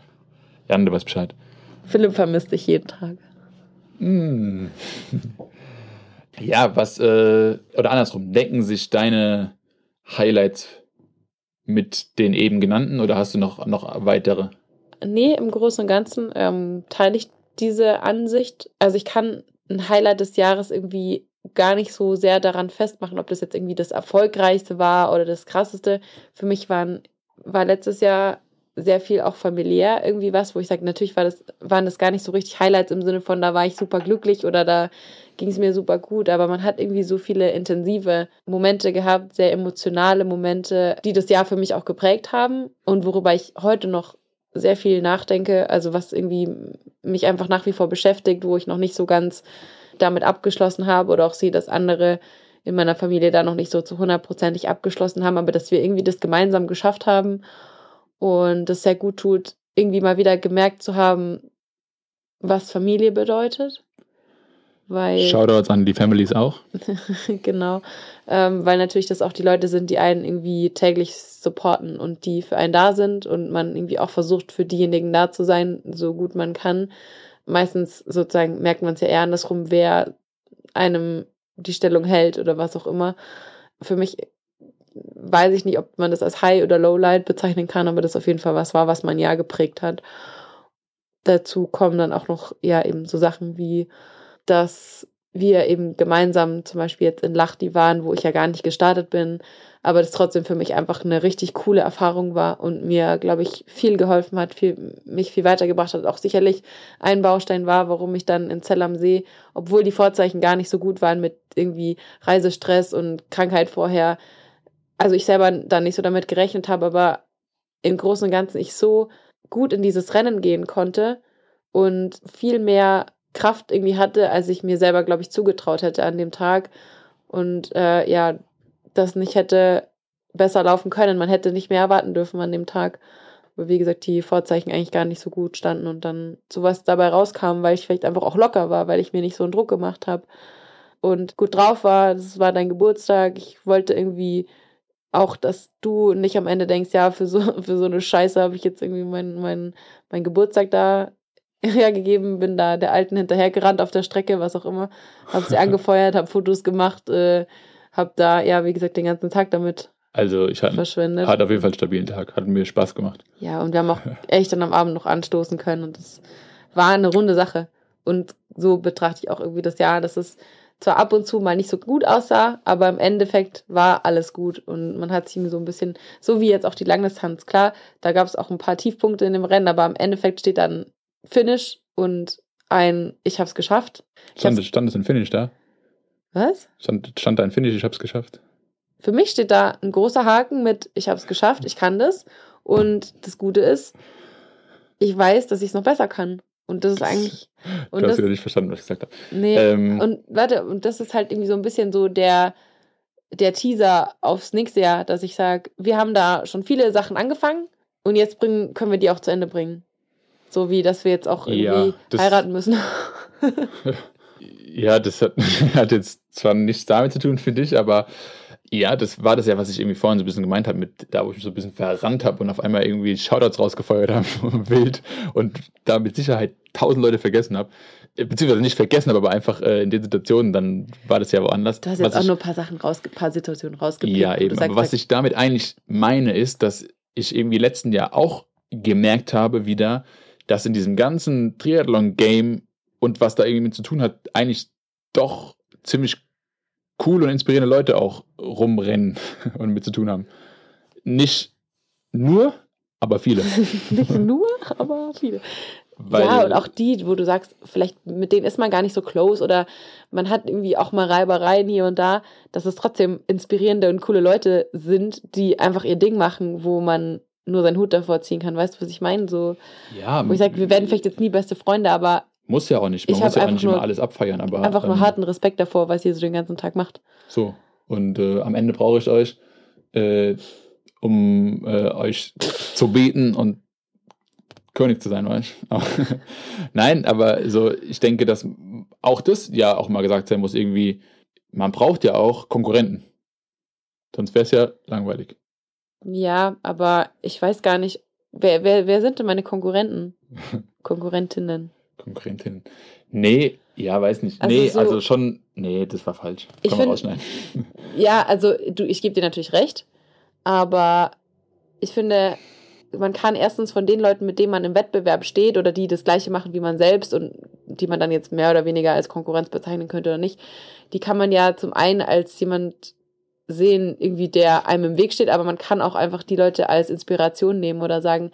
[laughs] Jan, du weißt Bescheid. Philipp vermisst dich jeden Tag. Mm. [laughs] Ja, was, äh, oder andersrum, denken sich deine Highlights mit den eben genannten oder hast du noch, noch weitere? Nee, im Großen und Ganzen ähm, teile ich diese Ansicht. Also ich kann ein Highlight des Jahres irgendwie gar nicht so sehr daran festmachen, ob das jetzt irgendwie das erfolgreichste war oder das krasseste. Für mich waren, war letztes Jahr sehr viel auch familiär irgendwie was, wo ich sage, natürlich war das, waren das gar nicht so richtig Highlights im Sinne von, da war ich super glücklich oder da ging es mir super gut, aber man hat irgendwie so viele intensive Momente gehabt, sehr emotionale Momente, die das Jahr für mich auch geprägt haben und worüber ich heute noch sehr viel nachdenke, also was irgendwie mich einfach nach wie vor beschäftigt, wo ich noch nicht so ganz damit abgeschlossen habe oder auch sehe, dass andere in meiner Familie da noch nicht so zu hundertprozentig abgeschlossen haben, aber dass wir irgendwie das gemeinsam geschafft haben und das sehr gut tut, irgendwie mal wieder gemerkt zu haben, was Familie bedeutet. Weil, Shoutouts an die Families auch. [laughs] genau, ähm, weil natürlich das auch die Leute sind, die einen irgendwie täglich supporten und die für einen da sind und man irgendwie auch versucht, für diejenigen da zu sein, so gut man kann. Meistens sozusagen merkt man es ja eher andersrum, wer einem die Stellung hält oder was auch immer. Für mich weiß ich nicht, ob man das als High oder Lowlight bezeichnen kann, aber das auf jeden Fall was war, was mein Jahr geprägt hat. Dazu kommen dann auch noch ja eben so Sachen wie dass wir eben gemeinsam zum Beispiel jetzt in Lachti waren, wo ich ja gar nicht gestartet bin, aber das trotzdem für mich einfach eine richtig coole Erfahrung war und mir, glaube ich, viel geholfen hat, viel, mich viel weitergebracht hat. Auch sicherlich ein Baustein war, warum ich dann in Zell am See, obwohl die Vorzeichen gar nicht so gut waren mit irgendwie Reisestress und Krankheit vorher, also ich selber da nicht so damit gerechnet habe, aber im Großen und Ganzen ich so gut in dieses Rennen gehen konnte und viel mehr Kraft irgendwie hatte, als ich mir selber, glaube ich, zugetraut hätte an dem Tag. Und äh, ja, das nicht hätte besser laufen können. Man hätte nicht mehr erwarten dürfen an dem Tag. Aber wie gesagt, die Vorzeichen eigentlich gar nicht so gut standen und dann sowas dabei rauskam, weil ich vielleicht einfach auch locker war, weil ich mir nicht so einen Druck gemacht habe und gut drauf war. Das war dein Geburtstag. Ich wollte irgendwie auch, dass du nicht am Ende denkst, ja, für so, [laughs] für so eine Scheiße habe ich jetzt irgendwie meinen mein, mein Geburtstag da [laughs] hergegeben, bin da der Alten hinterhergerannt auf der Strecke, was auch immer, habe sie [laughs] angefeuert, habe Fotos gemacht, äh, habe da, ja, wie gesagt, den ganzen Tag damit also ich hatte, verschwendet. hatte auf jeden Fall einen stabilen Tag, hat mir Spaß gemacht. Ja, und wir haben auch [laughs] echt dann am Abend noch anstoßen können und das war eine runde Sache. Und so betrachte ich auch irgendwie das Jahr, dass es zwar ab und zu mal nicht so gut aussah, aber im Endeffekt war alles gut und man hat sich so ein bisschen, so wie jetzt auch die Langdistanz, klar, da gab es auch ein paar Tiefpunkte in dem Rennen, aber im Endeffekt steht dann Finish und ein Ich hab's geschafft. Ich Stand, hab's, stand es ein Finish da? was? Stand, stand da ein Finish, ich hab's geschafft? Für mich steht da ein großer Haken mit Ich hab's geschafft, ich kann das. Und das Gute ist, ich weiß, dass ich es noch besser kann. Und das ist eigentlich. [laughs] Und du hast das, wieder nicht verstanden, was ich gesagt habe. nee, Ähm, und warte, und das ist halt irgendwie so ein bisschen so der, der Teaser aufs nächste Jahr, dass ich sage, wir haben da schon viele Sachen angefangen und jetzt bringen, können wir die auch zu Ende bringen. So wie, dass wir jetzt auch irgendwie Ja, das- heiraten müssen. Ja, das hat, [laughs] hat jetzt zwar nichts damit zu tun, finde ich, aber ja, das war das ja, was ich irgendwie vorhin so ein bisschen gemeint habe, mit da, wo ich mich so ein bisschen verrannt habe und auf einmal irgendwie Shoutouts rausgefeuert habe, [laughs] wild und da mit Sicherheit tausend Leute vergessen habe. Äh, Beziehungsweise nicht vergessen aber einfach äh, in den Situationen, dann war das ja woanders. Du hast jetzt Was auch ich- nur ein paar Sachen raus, paar Situationen rausgepickt. Ja, eben. sagst, Aber was ich damit eigentlich meine, ist, dass ich irgendwie letzten Jahr auch gemerkt habe, wieder, dass in diesem ganzen Triathlon-Game und was da irgendwie mit zu tun hat, eigentlich doch ziemlich cool und inspirierende Leute auch rumrennen [laughs] und mit zu tun haben. Nicht nur, aber viele. [laughs] nicht nur, aber viele. Weil, ja, und auch die, wo du sagst, vielleicht mit denen ist man gar nicht so close oder man hat irgendwie auch mal Reibereien hier und da, dass es trotzdem inspirierende und coole Leute sind, die einfach ihr Ding machen, wo man nur seinen Hut davor ziehen kann. Weißt du, was ich meine? So, ja, wo ich sage, wir werden vielleicht jetzt nie beste Freunde, aber muss ja auch nicht. Man Ich muss ja auch nicht immer alles abfeiern. Aber, einfach nur ähm, harten Respekt davor, was ihr so den ganzen Tag macht. So, und äh, am Ende brauche ich euch, äh, um äh, euch zu beten und König zu sein, weißt du? [laughs] Nein, aber so, ich denke, dass auch das ja auch mal gesagt sein muss, irgendwie, man braucht ja auch Konkurrenten. Sonst wäre es ja langweilig. Ja, aber ich weiß gar nicht, wer, wer, wer sind denn meine Konkurrenten? [laughs] Konkurrentinnen. Konkurrentin. Nee, ja, weiß nicht. Also nee, so- also schon, nee, das war falsch. Ich Kann man find- rausschneiden. [laughs] Ja, also du, ich gebe dir natürlich recht, aber ich finde, man kann erstens von den Leuten, mit denen man im Wettbewerb steht oder die das gleiche machen wie man selbst und die man dann jetzt mehr oder weniger als Konkurrenz bezeichnen könnte oder nicht, die kann man ja zum einen als jemand sehen, irgendwie der einem im Weg steht, aber man kann auch einfach die Leute als Inspiration nehmen oder sagen,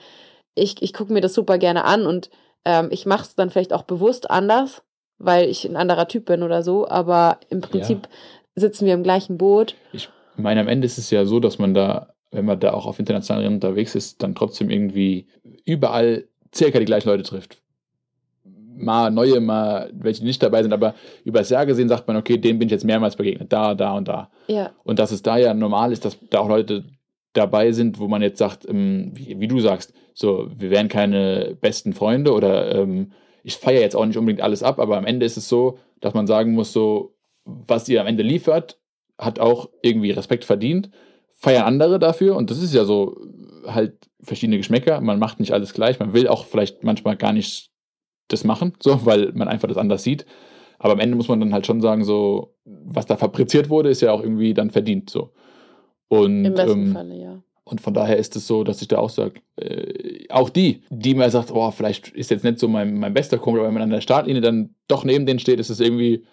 ich, ich gucke mir das super gerne an und ähm, ich mache es dann vielleicht auch bewusst anders, weil ich ein anderer Typ bin oder so, aber im Prinzip sitzen wir im gleichen Boot. Ich meine, am Ende ist es ja so, dass man da, wenn man da auch auf internationalen Rennen unterwegs ist, dann trotzdem irgendwie überall circa die gleichen Leute trifft. Mal neue, mal welche nicht dabei sind, aber über das Jahr gesehen sagt man, okay, dem bin ich jetzt mehrmals begegnet, da, da und da. Ja. Und dass es da ja normal ist, dass da auch Leute dabei sind, wo man jetzt sagt, ähm, wie, wie, du sagst, so, wir wären keine besten Freunde oder ähm, ich feiere jetzt auch nicht unbedingt alles ab, aber am Ende ist es so, dass man sagen muss, so, was ihr am Ende liefert, hat auch irgendwie Respekt verdient, feiern andere dafür und das ist ja so halt verschiedene Geschmäcker, man macht nicht alles gleich, man will auch vielleicht manchmal gar nicht das machen, so, weil man einfach das anders sieht. Aber am Ende muss man dann halt schon sagen, so, was da fabriziert wurde, ist ja auch irgendwie dann verdient, so. Und, Im besten ähm, Falle, ja. und von daher ist es so, dass ich da auch sage, äh, auch die, die mir sagt, oh, vielleicht ist jetzt nicht so mein, mein bester Kumpel, aber wenn man an der Startlinie dann doch neben denen steht, ist es irgendwie,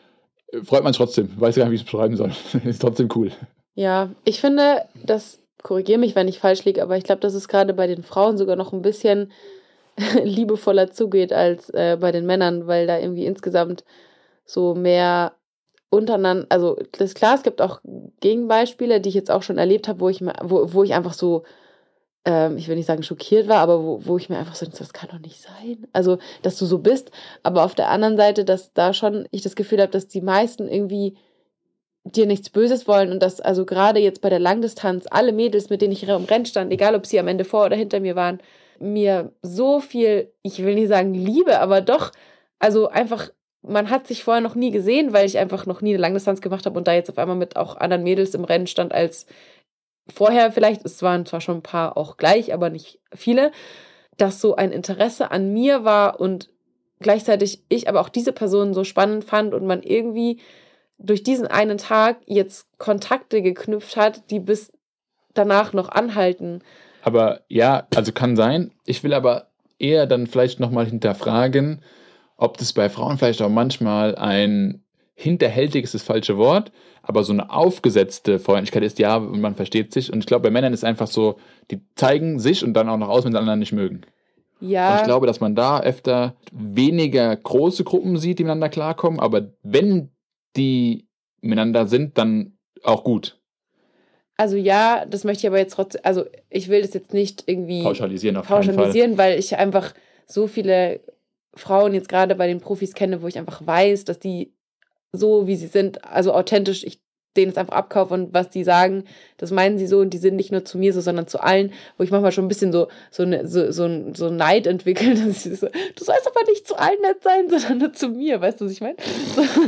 äh, freut man sich trotzdem. Weiß gar nicht, wie ich es beschreiben soll. [laughs] ist trotzdem cool. Ja, ich finde, das, korrigiere mich, wenn ich falsch liege, aber ich glaube, dass es gerade bei den Frauen sogar noch ein bisschen [laughs] liebevoller zugeht als äh, bei den Männern, weil da irgendwie insgesamt so mehr untereinander, also das ist klar, es gibt auch Gegenbeispiele, die ich jetzt auch schon erlebt habe, wo ich, wo, wo ich einfach so, ähm, ich will nicht sagen schockiert war, aber wo, wo ich mir einfach so, das kann doch nicht sein. Also, dass du so bist, aber auf der anderen Seite, dass da schon ich das Gefühl habe, dass die meisten irgendwie dir nichts Böses wollen und dass also gerade jetzt bei der Langdistanz alle Mädels, mit denen ich im Rennen stand, egal ob sie am Ende vor oder hinter mir waren, mir so viel, ich will nicht sagen Liebe, aber doch, also einfach man hat sich vorher noch nie gesehen, weil ich einfach noch nie eine Langdistanz gemacht habe und da jetzt auf einmal mit auch anderen Mädels im Rennen stand als vorher vielleicht. Es waren zwar schon ein paar auch gleich, aber nicht viele. Dass so ein Interesse an mir war und gleichzeitig ich aber auch diese Person so spannend fand und man irgendwie durch diesen einen Tag jetzt Kontakte geknüpft hat, die bis danach noch anhalten. Aber ja, also kann sein. Ich will aber eher dann vielleicht nochmal hinterfragen, ob das bei Frauen vielleicht auch manchmal ein hinterhältig ist das falsche Wort, aber so eine aufgesetzte Freundlichkeit ist, ja, und man versteht sich. Und ich glaube, bei Männern ist einfach so, die zeigen sich und dann auch noch aus, wenn sie anderen nicht mögen. Ja. Und ich glaube, dass man da öfter weniger große Gruppen sieht, die miteinander klarkommen, aber wenn die miteinander sind, dann auch gut. Also ja, das möchte ich aber jetzt trotzdem, also ich will das jetzt nicht irgendwie pauschalisieren, auf pauschalisieren weil ich einfach so viele Frauen jetzt gerade bei den Profis kenne, wo ich einfach weiß, dass die so, wie sie sind, also authentisch, ich denen es einfach abkaufe und was die sagen, das meinen sie so und die sind nicht nur zu mir so, sondern zu allen, wo ich manchmal schon ein bisschen so, so, eine, so, so, so Neid entwickle, [laughs] dass ich so, du sollst aber nicht zu allen nett sein, [laughs] sondern nur zu mir, weißt du, was ich meine?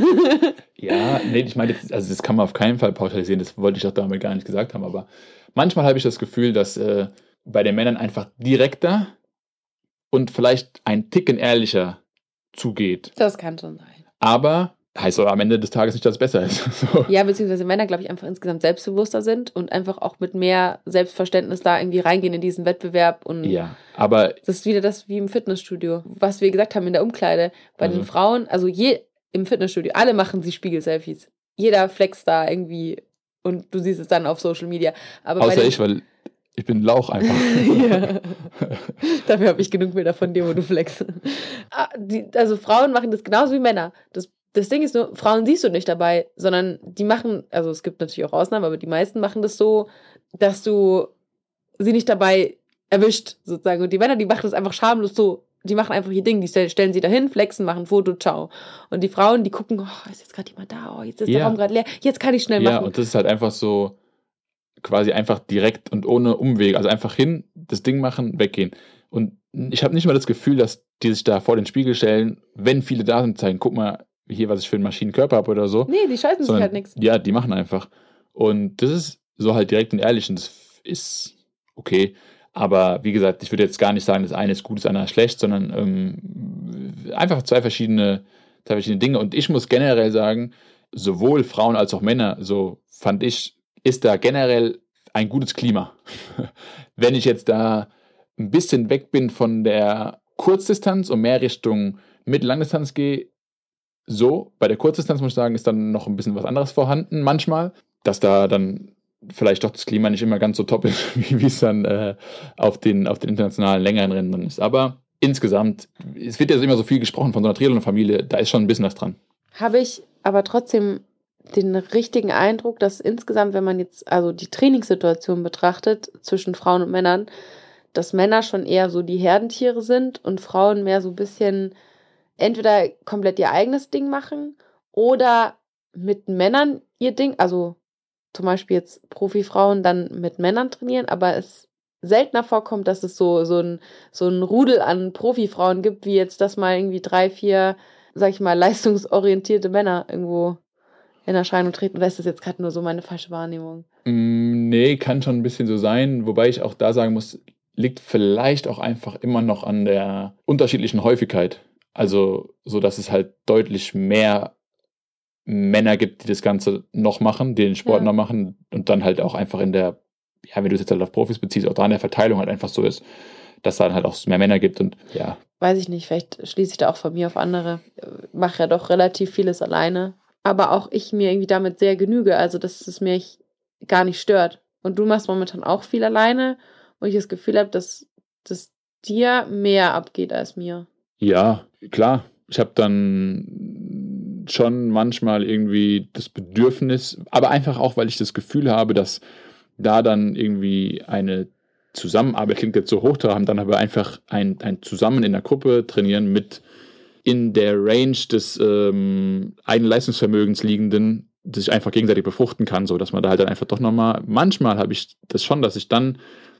[laughs] ja, nee, ich meine, also das kann man auf keinen Fall pauschalisieren, das wollte ich auch damit gar nicht gesagt haben, aber manchmal habe ich das Gefühl, dass äh, bei den Männern einfach direkter und vielleicht ein Ticken ehrlicher zugeht. Das kann schon sein. Aber heißt aber am Ende des Tages nicht, dass es besser ist. [laughs] so. Ja, beziehungsweise Männer, glaube ich, einfach insgesamt selbstbewusster sind und einfach auch mit mehr Selbstverständnis da irgendwie reingehen in diesen Wettbewerb. Und ja, aber. Das ist wieder das wie im Fitnessstudio, was wir gesagt haben in der Umkleide. Bei also. den Frauen, also je im Fitnessstudio, alle machen sie Spiegel-Selfies. Jeder flext da irgendwie und du siehst es dann auf Social Media. Aber Außer ich, weil ich bin Lauch einfach. [laughs] ja. [laughs] Dafür habe ich genug Bilder von dir, wo du flexst. Ah, also Frauen machen das genauso wie Männer. Das, das Ding ist nur, Frauen siehst du nicht dabei, sondern die machen, also es gibt natürlich auch Ausnahmen, aber die meisten machen das so, dass du sie nicht dabei erwischt, sozusagen. Und die Männer, die machen das einfach schamlos so. Die machen einfach ihr Ding, die stellen sie dahin, flexen, machen ein Foto, ciao. Und die Frauen, die gucken, oh, ist jetzt gerade jemand da, oh, jetzt ist ja. der Raum gerade leer, jetzt kann ich schnell machen. Ja, und das ist halt einfach so, quasi einfach direkt und ohne Umweg, also einfach hin, das Ding machen, weggehen. Und ich habe nicht mal das Gefühl, dass die sich da vor den Spiegel stellen, wenn viele da sind, zeigen, guck mal hier, was ich für einen Maschinenkörper habe oder so. Nee, die scheißen Sondern, sich halt nichts. Ja, die machen einfach. Und das ist so halt direkt und ehrlich und das ist okay. Aber wie gesagt, ich würde jetzt gar nicht sagen, das eine ist gut, das andere ist schlecht, sondern ähm, einfach zwei verschiedene, zwei verschiedene Dinge. Und ich muss generell sagen, sowohl Frauen als auch Männer, so fand ich, ist da generell ein gutes Klima. [laughs] Wenn ich jetzt da ein bisschen weg bin von der Kurzdistanz und mehr Richtung Mittellangdistanz gehe, so, bei der Kurzdistanz muss ich sagen, ist dann noch ein bisschen was anderes vorhanden manchmal, dass da dann vielleicht doch das Klima nicht immer ganz so top ist, [laughs] wie es dann äh, auf, den, auf den internationalen längeren Rennen drin ist. Aber insgesamt, es wird ja immer so viel gesprochen von so einer Triathlon-Familie, da ist schon ein bisschen was dran. Habe ich aber trotzdem den richtigen Eindruck, dass insgesamt, wenn man jetzt also die Trainingssituation betrachtet zwischen Frauen und Männern, dass Männer schon eher so die Herdentiere sind und Frauen mehr so ein bisschen entweder komplett ihr eigenes Ding machen oder mit Männern ihr Ding, also zum Beispiel jetzt Profifrauen dann mit Männern trainieren, aber es seltener vorkommt, dass es so, so, ein, so ein Rudel an Profifrauen gibt, wie jetzt, dass mal irgendwie drei, vier, sag ich mal, [laughs] leistungsorientierte Männer irgendwo in Erscheinung treten. Oder ist das jetzt gerade nur so meine falsche Wahrnehmung? Mm, nee, kann schon ein bisschen so sein, wobei ich auch da sagen muss, liegt vielleicht auch einfach immer noch an der unterschiedlichen Häufigkeit. Also, so dass es halt deutlich mehr Männer gibt, die das Ganze noch machen, die den Sport Ja. noch machen und dann halt auch einfach in der, ja, wenn du es jetzt halt auf Profis beziehst, auch da in der Verteilung halt einfach so ist, dass da dann halt auch mehr Männer gibt und ja, Weiß ich nicht, vielleicht schließe ich da auch von mir auf andere. Mache ja doch relativ vieles alleine. Aber auch ich mir irgendwie damit sehr genüge, also dass es mich gar nicht stört. Und du machst momentan auch viel alleine und ich das Gefühl habe, dass das dir mehr abgeht als mir. Ja, klar. Ich habe dann schon manchmal irgendwie das Bedürfnis, aber einfach auch, weil ich das Gefühl habe, dass da dann irgendwie eine Zusammenarbeit klingt jetzt so hochtrabend, dann aber einfach ein, ein Zusammen in der Gruppe trainieren mit in der Range des ähm, eigenen Leistungsvermögens liegenden, das sich einfach gegenseitig befruchten kann, so dass man da halt dann einfach doch nochmal, manchmal habe ich das schon, dass ich dann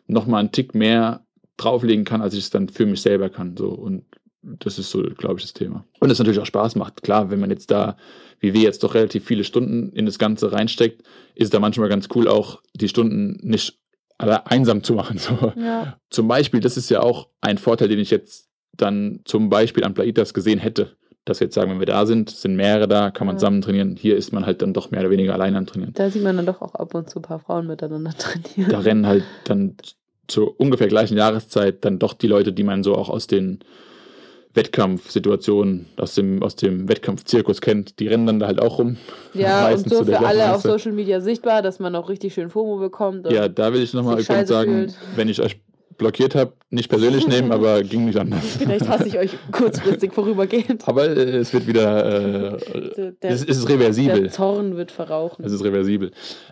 nochmal einen Tick mehr drauflegen kann, als ich es dann für mich selber kann. So. Und das ist so, glaube ich, das Thema. Und es natürlich auch Spaß macht. Klar, wenn man jetzt da, wie wir jetzt doch relativ viele Stunden in das Ganze reinsteckt, ist es da manchmal ganz cool, auch die Stunden nicht alle einsam zu machen. [laughs] So. Ja. Zum Beispiel, das ist ja auch ein Vorteil, den ich jetzt dann zum Beispiel an Plaitas gesehen hätte. Dass wir jetzt sagen, wenn wir da sind, sind mehrere da, kann man Ja. zusammen trainieren. Hier ist man halt dann doch mehr oder weniger alleine am Trainieren. Da sieht man dann doch auch ab und zu ein paar Frauen miteinander [laughs] trainieren. Da rennen halt dann zur ungefähr gleichen Jahreszeit dann doch die Leute, die man so auch aus den Wettkampfsituationen, aus dem, aus dem Wettkampfzirkus kennt, die rennen dann da halt auch rum. Ja, [laughs] und so für alle auf. Social Media sichtbar, dass man auch richtig schön FOMO bekommt. Ja, da will ich nochmal sagen, fühlt. wenn ich euch blockiert habe, nicht persönlich nehmen, [laughs] aber ging nicht anders. Vielleicht hasse ich euch [laughs] kurzfristig vorübergehend. Aber äh, es wird wieder, äh, Der- es ist reversibel. Der Zorn wird verrauchen. Es ist reversibel.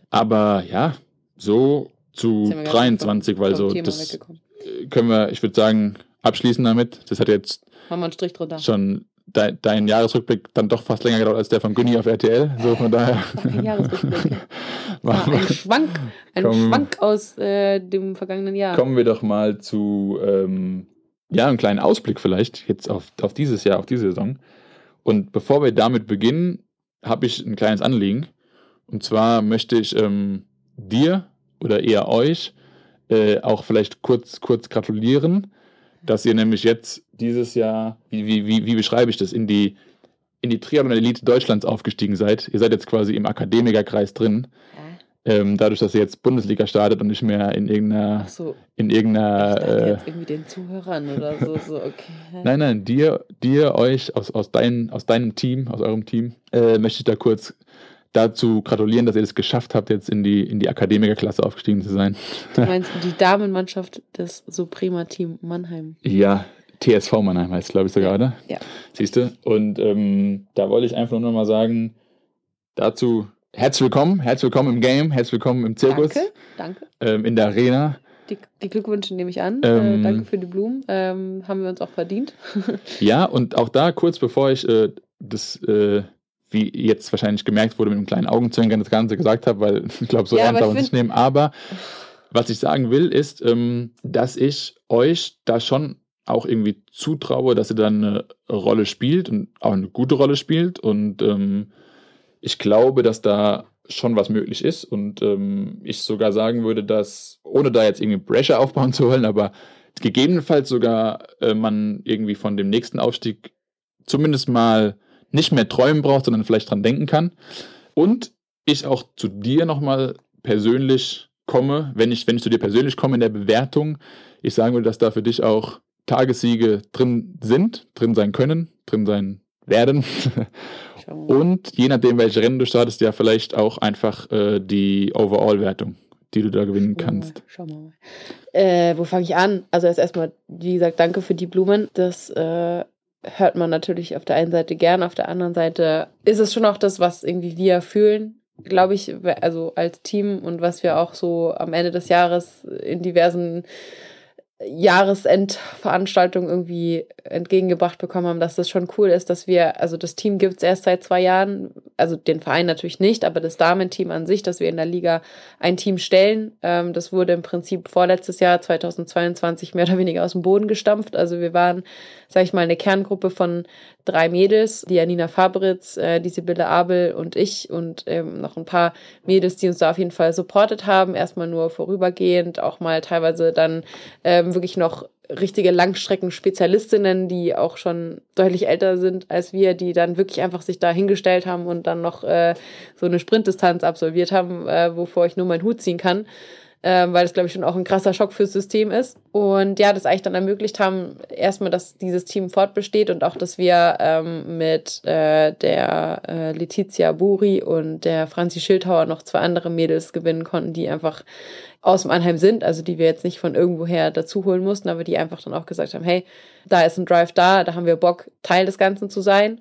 Aber ja, so zu Jetzt sind wir ganz 23, vom- weil vom so, Thema das können wir, ich würde sagen, abschließen damit. Das hat jetzt Machen wir einen Strich drunter. schon de dein Jahresrückblick dann doch fast länger gedauert als der von Günni auf RTL. So von daher. Jahresrückblick. [laughs] Ah, ein Schwank, ein Komm. Schwank aus äh, dem vergangenen Jahr. Kommen wir doch mal zu ähm, ja, einem kleinen Ausblick vielleicht jetzt auf, auf dieses Jahr, auf diese Saison. Und bevor wir damit beginnen, habe ich ein kleines Anliegen. Und zwar möchte ich ähm, dir oder eher euch äh, auch vielleicht kurz, kurz gratulieren, dass ihr nämlich jetzt dieses Jahr, wie, wie, wie, wie beschreibe ich das, in die, in die Triathlon-Elite Deutschlands aufgestiegen seid. Ihr seid jetzt quasi im Akademikerkreis drin. Ja. Ähm, dadurch, dass ihr jetzt Bundesliga startet und nicht mehr in irgendeiner Ach so, in ich irgendeiner. dachte Äh, jetzt irgendwie den Zuhörern oder so. so okay. [laughs] nein, nein, dir, dir, euch aus, aus, dein, aus deinem Team, aus eurem Team, äh, möchte ich da kurz dazu gratulieren, dass ihr es geschafft habt, jetzt in die, in die Akademikerklasse aufgestiegen zu sein. Du meinst die Damenmannschaft des Suprema Team Mannheim. Ja, TSV Mannheim heißt, glaube ich, sogar, oder? Ja. Siehst du? Und ähm, da wollte ich einfach nur noch mal sagen, dazu herzlich willkommen, herzlich willkommen im Game, herzlich willkommen im Zirkus, Danke, danke. ähm, in der Arena. Die, die Glückwünsche nehme ich an. Ähm, äh, danke für die Blumen. Ähm, haben wir uns auch verdient. [laughs] Ja, und auch da kurz bevor ich äh, das, äh, wie jetzt wahrscheinlich gemerkt wurde, mit einem kleinen Augenzwinkern das Ganze gesagt habe, weil [laughs] ich glaube, so Ja, ernst darf man es nicht nehmen. Aber was ich sagen will, ist, ähm, dass ich euch da schon auch irgendwie zutraue, dass ihr da eine Rolle spielt und auch eine gute Rolle spielt. Und ähm, ich glaube, dass da schon was möglich ist. Und ähm, ich sogar sagen würde, dass, ohne da jetzt irgendwie Pressure aufbauen zu wollen, aber gegebenenfalls sogar äh, man irgendwie von dem nächsten Aufstieg zumindest mal nicht mehr träumen braucht, sondern vielleicht dran denken kann. Und ich auch zu dir nochmal persönlich komme, wenn ich, wenn ich zu dir persönlich komme in der Bewertung, ich sagen will, dass da für dich auch Tagessiege drin sind, drin sein können, drin sein werden. [laughs] Schauen mal. Und je nachdem, welche Rennen du startest, ja vielleicht auch einfach äh, die Overall-Wertung, die du da gewinnen kannst. Schauen wir mal. Äh, wo fange ich an? Also erst erstmal, wie gesagt, danke für die Blumen. Das äh, hört man natürlich auf der einen Seite gern, auf der anderen Seite ist es schon auch das, was irgendwie wir fühlen, glaube ich, also als Team und was wir auch so am Ende des Jahres in diversen Jahresendveranstaltung irgendwie entgegengebracht bekommen haben, dass das schon cool ist, dass wir, also das Team gibt es erst seit zwei Jahren, also den Verein natürlich nicht, aber das Damenteam an sich, dass wir in der Liga ein Team stellen. Ähm, das wurde im Prinzip vorletztes Jahr, 2022, mehr oder weniger aus dem Boden gestampft. Also wir waren, sag ich mal, eine Kerngruppe von drei Mädels, die Janina Fabritz, äh, die Sibylle Abel und ich und ähm, noch ein paar Mädels, die uns da auf jeden Fall supportet haben. Erstmal nur vorübergehend, auch mal teilweise dann ähm, wirklich noch richtige Langstrecken-Spezialistinnen, die auch schon deutlich älter sind als wir, die dann wirklich einfach sich da hingestellt haben und dann noch äh, so eine Sprintdistanz absolviert haben, äh, wovor ich nur meinen Hut ziehen kann ähm, weil das, glaube ich, schon auch ein krasser Schock fürs System ist. Und ja, das eigentlich dann ermöglicht haben, erstmal, dass dieses Team fortbesteht und auch, dass wir ähm, mit äh, der äh, Letizia Buri und der Franzi Schildhauer noch zwei andere Mädels gewinnen konnten, die einfach aus dem Anheim sind, also die wir jetzt nicht von irgendwoher dazu holen mussten, aber die einfach dann auch gesagt haben, hey, da ist ein Drive da, da haben wir Bock, Teil des Ganzen zu sein.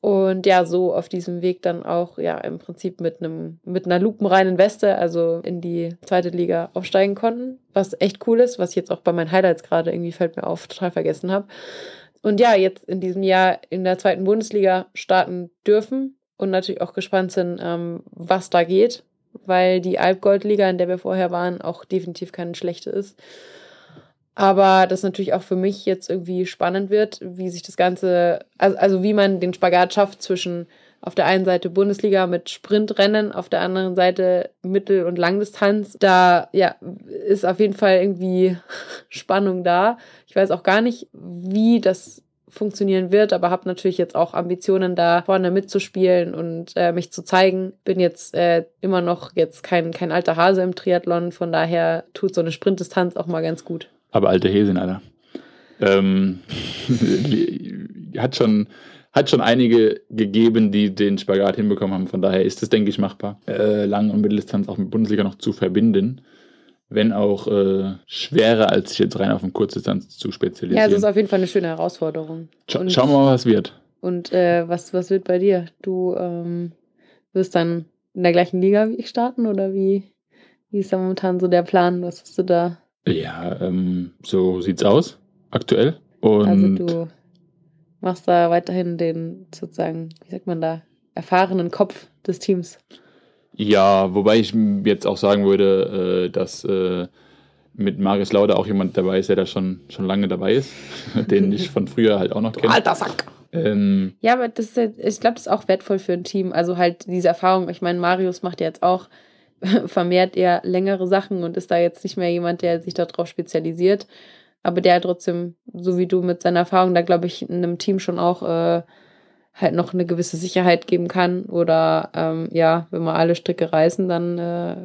Und ja, so auf diesem Weg dann auch, ja, im Prinzip mit einem, mit einer lupenreinen Weste, also in die zweite Liga aufsteigen konnten. Was echt cool ist, was ich jetzt auch bei meinen Highlights gerade irgendwie fällt mir auf, total vergessen habe. Und ja, jetzt in diesem Jahr in der zweiten Bundesliga starten dürfen und natürlich auch gespannt sind, ähm, was da geht, weil die Alpgoldliga, in der wir vorher waren, auch definitiv keine schlechte ist. Aber das natürlich auch für mich jetzt irgendwie spannend wird, wie sich das Ganze, also, also wie man den Spagat schafft zwischen auf der einen Seite Bundesliga mit Sprintrennen, auf der anderen Seite Mittel- und Langdistanz. Da ja, ist auf jeden Fall irgendwie [laughs] Spannung da. Ich weiß auch gar nicht, wie das funktionieren wird, aber habe natürlich jetzt auch Ambitionen, da vorne mitzuspielen und äh, mich zu zeigen. Bin jetzt äh, immer noch jetzt kein, kein alter Hase im Triathlon, von daher tut so eine Sprintdistanz auch mal ganz gut. Aber alte Häsin, Alter. Ähm, [laughs] hat, schon, hat schon einige gegeben, die den Spagat hinbekommen haben. Von daher ist es, denke ich, machbar, äh, Lang- und Mitteldistanz auch mit Bundesliga noch zu verbinden. Wenn auch äh, schwerer, als sich jetzt rein auf eine Kurzdistanz zu spezialisieren. Ja, es ist auf jeden Fall eine schöne Herausforderung. Scha und, schauen wir mal, was wird. Und äh, was, was wird bei dir? Du ähm, wirst dann in der gleichen Liga wie ich starten oder wie, wie ist da momentan so der Plan? Was hast du da ja, ähm, so sieht's aus, aktuell. Und also du machst da weiterhin den sozusagen, wie sagt man da, erfahrenen Kopf des Teams. Ja, wobei ich jetzt auch sagen würde, äh, dass äh, mit Marius Lauder auch jemand dabei ist, der da schon, schon lange dabei ist, [laughs] den ich von früher halt auch noch kenne. Alter Sack! Ähm, ja, aber das ist, ich glaube, das ist auch wertvoll für ein Team. Also halt diese Erfahrung. Ich meine, Marius macht ja jetzt auch [laughs] vermehrt eher längere Sachen und ist da jetzt nicht mehr jemand, der sich darauf spezialisiert. Aber der trotzdem, so wie du mit seiner Erfahrung, da glaube ich, in einem Team schon auch äh, halt noch eine gewisse Sicherheit geben kann. Oder ähm, ja, wenn wir alle Stricke reißen, dann äh,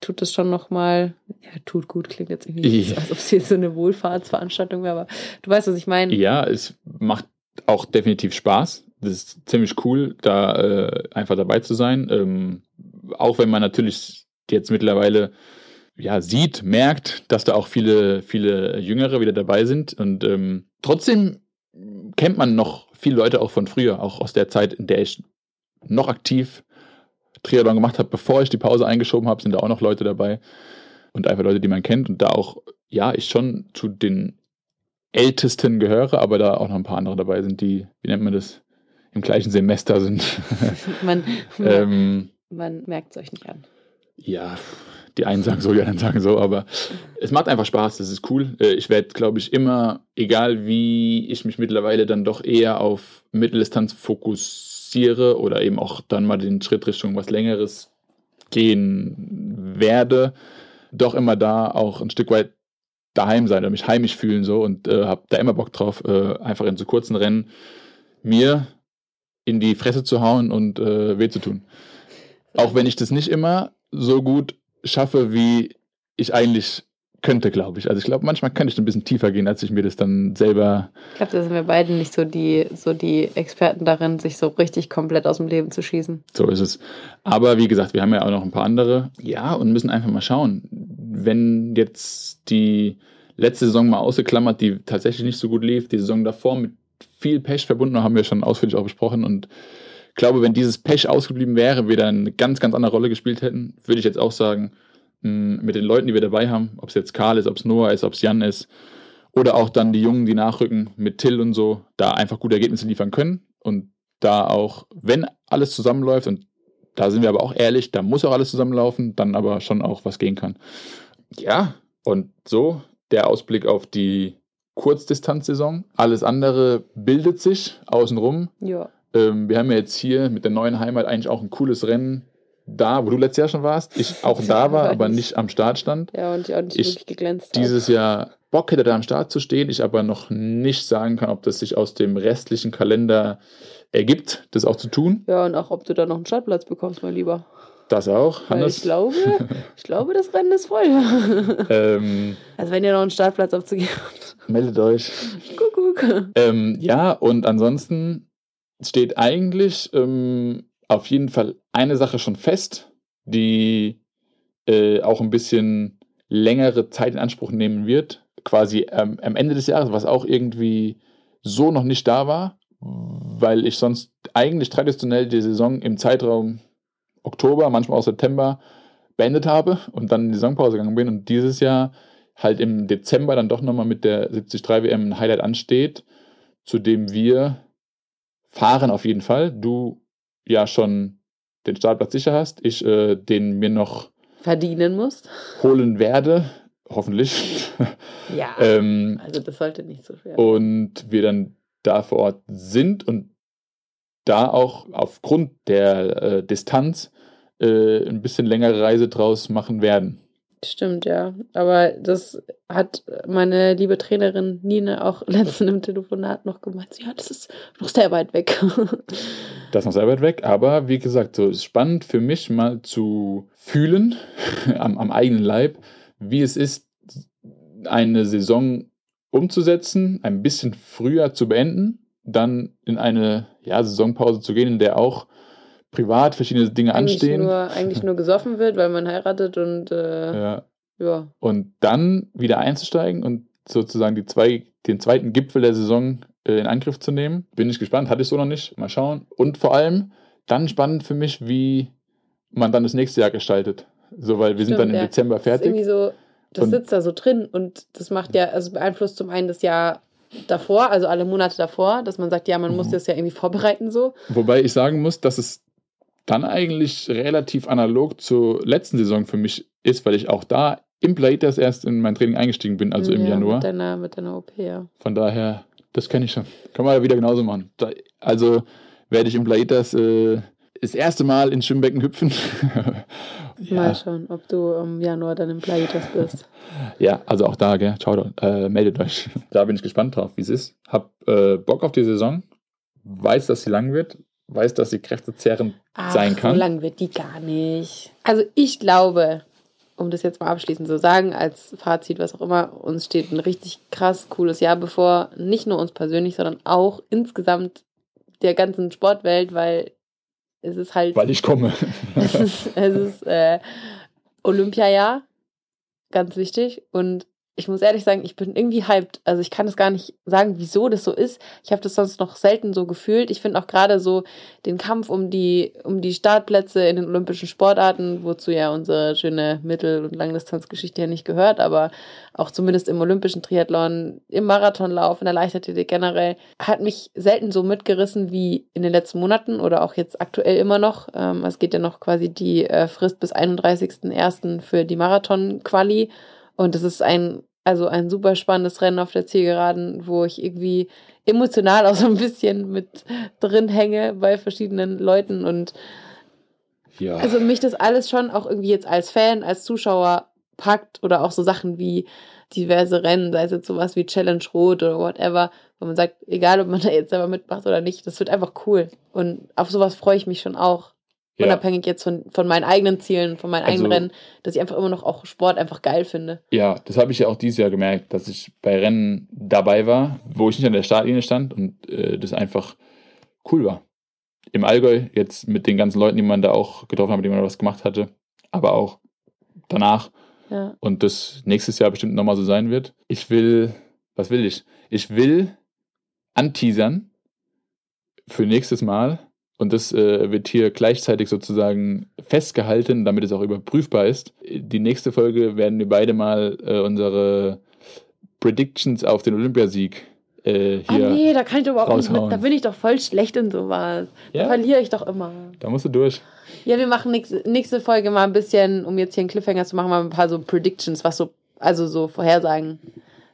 tut es schon nochmal, ja, tut gut, klingt jetzt irgendwie nicht, so, [laughs] als ob es jetzt so eine Wohlfahrtsveranstaltung wäre, aber du weißt, was ich meine. Ja, es macht auch definitiv Spaß. Das ist ziemlich cool, da äh, einfach dabei zu sein. Ähm, auch wenn man natürlich jetzt mittlerweile ja, sieht, merkt, dass da auch viele, viele Jüngere wieder dabei sind. Und ähm, trotzdem kennt man noch viele Leute auch von früher, auch aus der Zeit, in der ich noch aktiv Triathlon gemacht habe, bevor ich die Pause eingeschoben habe, sind da auch noch Leute dabei. Und einfach Leute, die man kennt. Und da auch, ja, ich schon zu den Ältesten gehöre, aber da auch noch ein paar andere dabei sind, die, wie nennt man das, im gleichen Semester sind. [laughs] man, ähm, man merkt es euch nicht an ja, die einen sagen so, die anderen sagen so, aber es macht einfach Spaß, das ist cool. Äh, ich werde, glaube ich, immer, egal wie ich mich mittlerweile dann doch eher auf Mitteldistanz fokussiere oder eben auch dann mal den Schritt Richtung was Längeres gehen werde, doch immer da auch ein Stück weit daheim sein oder mich heimisch fühlen so und äh, habe da immer Bock drauf, äh, einfach in so kurzen Rennen mir in die Fresse zu hauen und äh, weh zu tun. Auch wenn ich das nicht immer so gut schaffe, wie ich eigentlich könnte, glaube ich. Also ich glaube, manchmal könnte ich ein bisschen tiefer gehen, als ich mir das dann selber. Ich glaube, da sind wir beide nicht so die, so die Experten darin, sich so richtig komplett aus dem Leben zu schießen. So ist es. Aber wie gesagt, wir haben ja auch noch ein paar andere. Ja, und müssen einfach mal schauen. Wenn jetzt die letzte Saison mal ausgeklammert, die tatsächlich nicht so gut lief, die Saison davor mit viel Pech verbunden, haben wir schon ausführlich auch besprochen und glaube, wenn dieses Pech ausgeblieben wäre, wir dann eine ganz, ganz andere Rolle gespielt hätten, würde ich jetzt auch sagen, mh, mit den Leuten, die wir dabei haben, ob es jetzt Karl ist, ob es Noah ist, ob es Jan ist, oder auch dann die Jungen, die nachrücken mit Till und so, da einfach gute Ergebnisse liefern können und da auch, wenn alles zusammenläuft, und da sind wir aber auch ehrlich, da muss auch alles zusammenlaufen, dann aber schon auch was gehen kann. Ja, und so der Ausblick auf die Kurzdistanzsaison. Alles andere bildet sich außenrum. Ja. Ähm, wir haben ja jetzt hier mit der neuen Heimat eigentlich auch ein cooles Rennen da, wo du letztes Jahr schon warst. Ich auch da [laughs] war, aber nicht am Start stand. Ja, und ich auch nicht Ich wirklich geglänzt habe. Dieses Jahr Bock hätte da am Start zu stehen, ich aber noch nicht sagen kann, ob das sich aus dem restlichen Kalender ergibt, das auch zu tun. Ja, und auch, ob du da noch einen Startplatz bekommst, mein Lieber. Das auch, Weil Hannes. ich glaube, [laughs] ich glaube, das Rennen ist voll. [laughs] Ähm, Also wenn ihr noch einen Startplatz aufzugeben habt. meldet euch. Kuckuck. Ähm, ja, und ansonsten steht eigentlich ähm, auf jeden Fall eine Sache schon fest, die äh, auch ein bisschen längere Zeit in Anspruch nehmen wird. Quasi ähm, am Ende des Jahres, was auch irgendwie so noch nicht da war, weil ich sonst eigentlich traditionell die Saison im Zeitraum Oktober, manchmal auch September beendet habe und dann in die Saisonpause gegangen bin und dieses Jahr halt im Dezember dann doch nochmal mit der 73 WM ein Highlight ansteht, zu dem wir fahren auf jeden Fall. Du ja schon den Startplatz sicher hast, ich äh, den mir noch Verdienen musst. holen werde, hoffentlich. [laughs] Ja. ähm, Also das sollte nicht so schwer und wir dann da vor Ort sind und da auch aufgrund der äh, Distanz äh, ein bisschen längere Reise draus machen werden. Stimmt, ja. Aber das hat meine liebe Trainerin Nina auch [laughs] letztens im Telefonat noch gemeint. Ja, das ist noch sehr weit weg. [laughs] Das ist noch sehr weit weg, aber wie gesagt, so ist spannend für mich mal zu fühlen [laughs] am, am eigenen Leib, wie es ist, eine Saison umzusetzen, ein bisschen früher zu beenden, dann in eine ja, Saisonpause zu gehen, in der auch privat verschiedene Dinge eigentlich, anstehen. nur, eigentlich nur gesoffen wird, weil man heiratet und äh, ja. Ja. Und dann wieder einzusteigen und sozusagen die zwei, den zweiten Gipfel der Saison äh, in Angriff zu nehmen. Bin ich gespannt, hatte ich so noch nicht. Mal schauen. Und vor allem dann spannend für mich, wie man dann das nächste Jahr gestaltet. So, weil wir sind Stimmt, dann im ja. Dezember Das ist irgendwie fertig. so, das Und- sitzt da so drin und das macht ja, also beeinflusst zum einen das Jahr davor, also alle Monate davor, dass man sagt, ja, man muss Mhm. das ja irgendwie vorbereiten so. Wobei ich sagen muss, dass es dann eigentlich relativ analog zur letzten Saison für mich ist, weil ich auch da im Playtest erst in mein Training eingestiegen bin, also im ja, Januar. Mit deiner, mit deiner OP, ja. Von daher, das kenne ich schon. Kann man ja wieder genauso machen. Da, also werde ich im Plaitas äh, das erste Mal ins Schwimmbecken hüpfen. [laughs] Mal ja, schauen, ob du im Januar dann im Playitas bist. [laughs] ja, also auch da, gell? Ciao, äh, meldet euch. [laughs] Da bin ich gespannt drauf, wie es ist. Hab äh, Bock auf die Saison. Weiß, dass sie lang wird. Weiß, dass sie kräftezehrend sein Ach, kann. So lang wird die gar nicht. Also ich glaube, um das jetzt mal abschließend zu sagen, als Fazit, was auch immer, uns steht ein richtig krass cooles Jahr bevor. Nicht nur uns persönlich, sondern auch insgesamt der ganzen Sportwelt, weil es ist halt. Weil ich komme. es [laughs] ist, es ist äh, Olympiajahr, ganz wichtig. Und ich muss ehrlich sagen, ich bin irgendwie hyped. Also ich kann es gar nicht sagen, wieso das so ist. Ich habe das sonst noch selten so gefühlt. Ich finde auch gerade so den Kampf um die, um die Startplätze in den olympischen Sportarten, wozu ja unsere schöne Mittel- und Langdistanzgeschichte ja nicht gehört, aber auch zumindest im olympischen Triathlon, im Marathonlauf, in der Leichtathletik generell, hat mich selten so mitgerissen wie in den letzten Monaten oder auch jetzt aktuell immer noch. Ähm, es geht ja noch quasi die äh, Frist bis 31.01. für die Marathon-Quali. Und es ist ein, also ein super spannendes Rennen auf der Zielgeraden, wo ich irgendwie emotional auch so ein bisschen mit drin hänge bei verschiedenen Leuten und ja. also mich das alles schon auch irgendwie jetzt als Fan, als Zuschauer packt oder auch so Sachen wie diverse Rennen, sei es jetzt sowas wie Challenge Rot oder whatever, wo man sagt, egal ob man da jetzt selber mitmacht oder nicht, das wird einfach cool. Und auf sowas freue ich mich schon auch. Ja. Unabhängig jetzt von, von meinen eigenen Zielen, von meinen eigenen Also- Rennen, dass ich einfach immer noch auch Sport einfach geil finde. Ja, das habe ich ja auch dieses Jahr gemerkt, dass ich bei Rennen dabei war, wo ich nicht an der Startlinie stand und äh, das einfach cool war. Im Allgäu, jetzt mit den ganzen Leuten, die man da auch getroffen hat, mit denen man was gemacht hatte, aber auch danach Ja. und das nächstes Jahr bestimmt nochmal so sein wird. Ich will, was will ich? Ich will anteasern für nächstes Mal Und das äh, wird hier gleichzeitig sozusagen festgehalten, damit es auch überprüfbar ist. Die nächste Folge werden wir beide mal äh, unsere Predictions auf den Olympiasieg äh, Ah hier. nee, da kann ich doch überhaupt nicht raushauen. mit. Da bin ich doch voll schlecht in sowas. Da Ja? verliere ich doch immer. Da musst du durch. Ja, wir machen nächste, nächste Folge mal ein bisschen, um jetzt hier einen Cliffhanger zu machen, mal ein paar so Predictions, was so, also so Vorhersagen,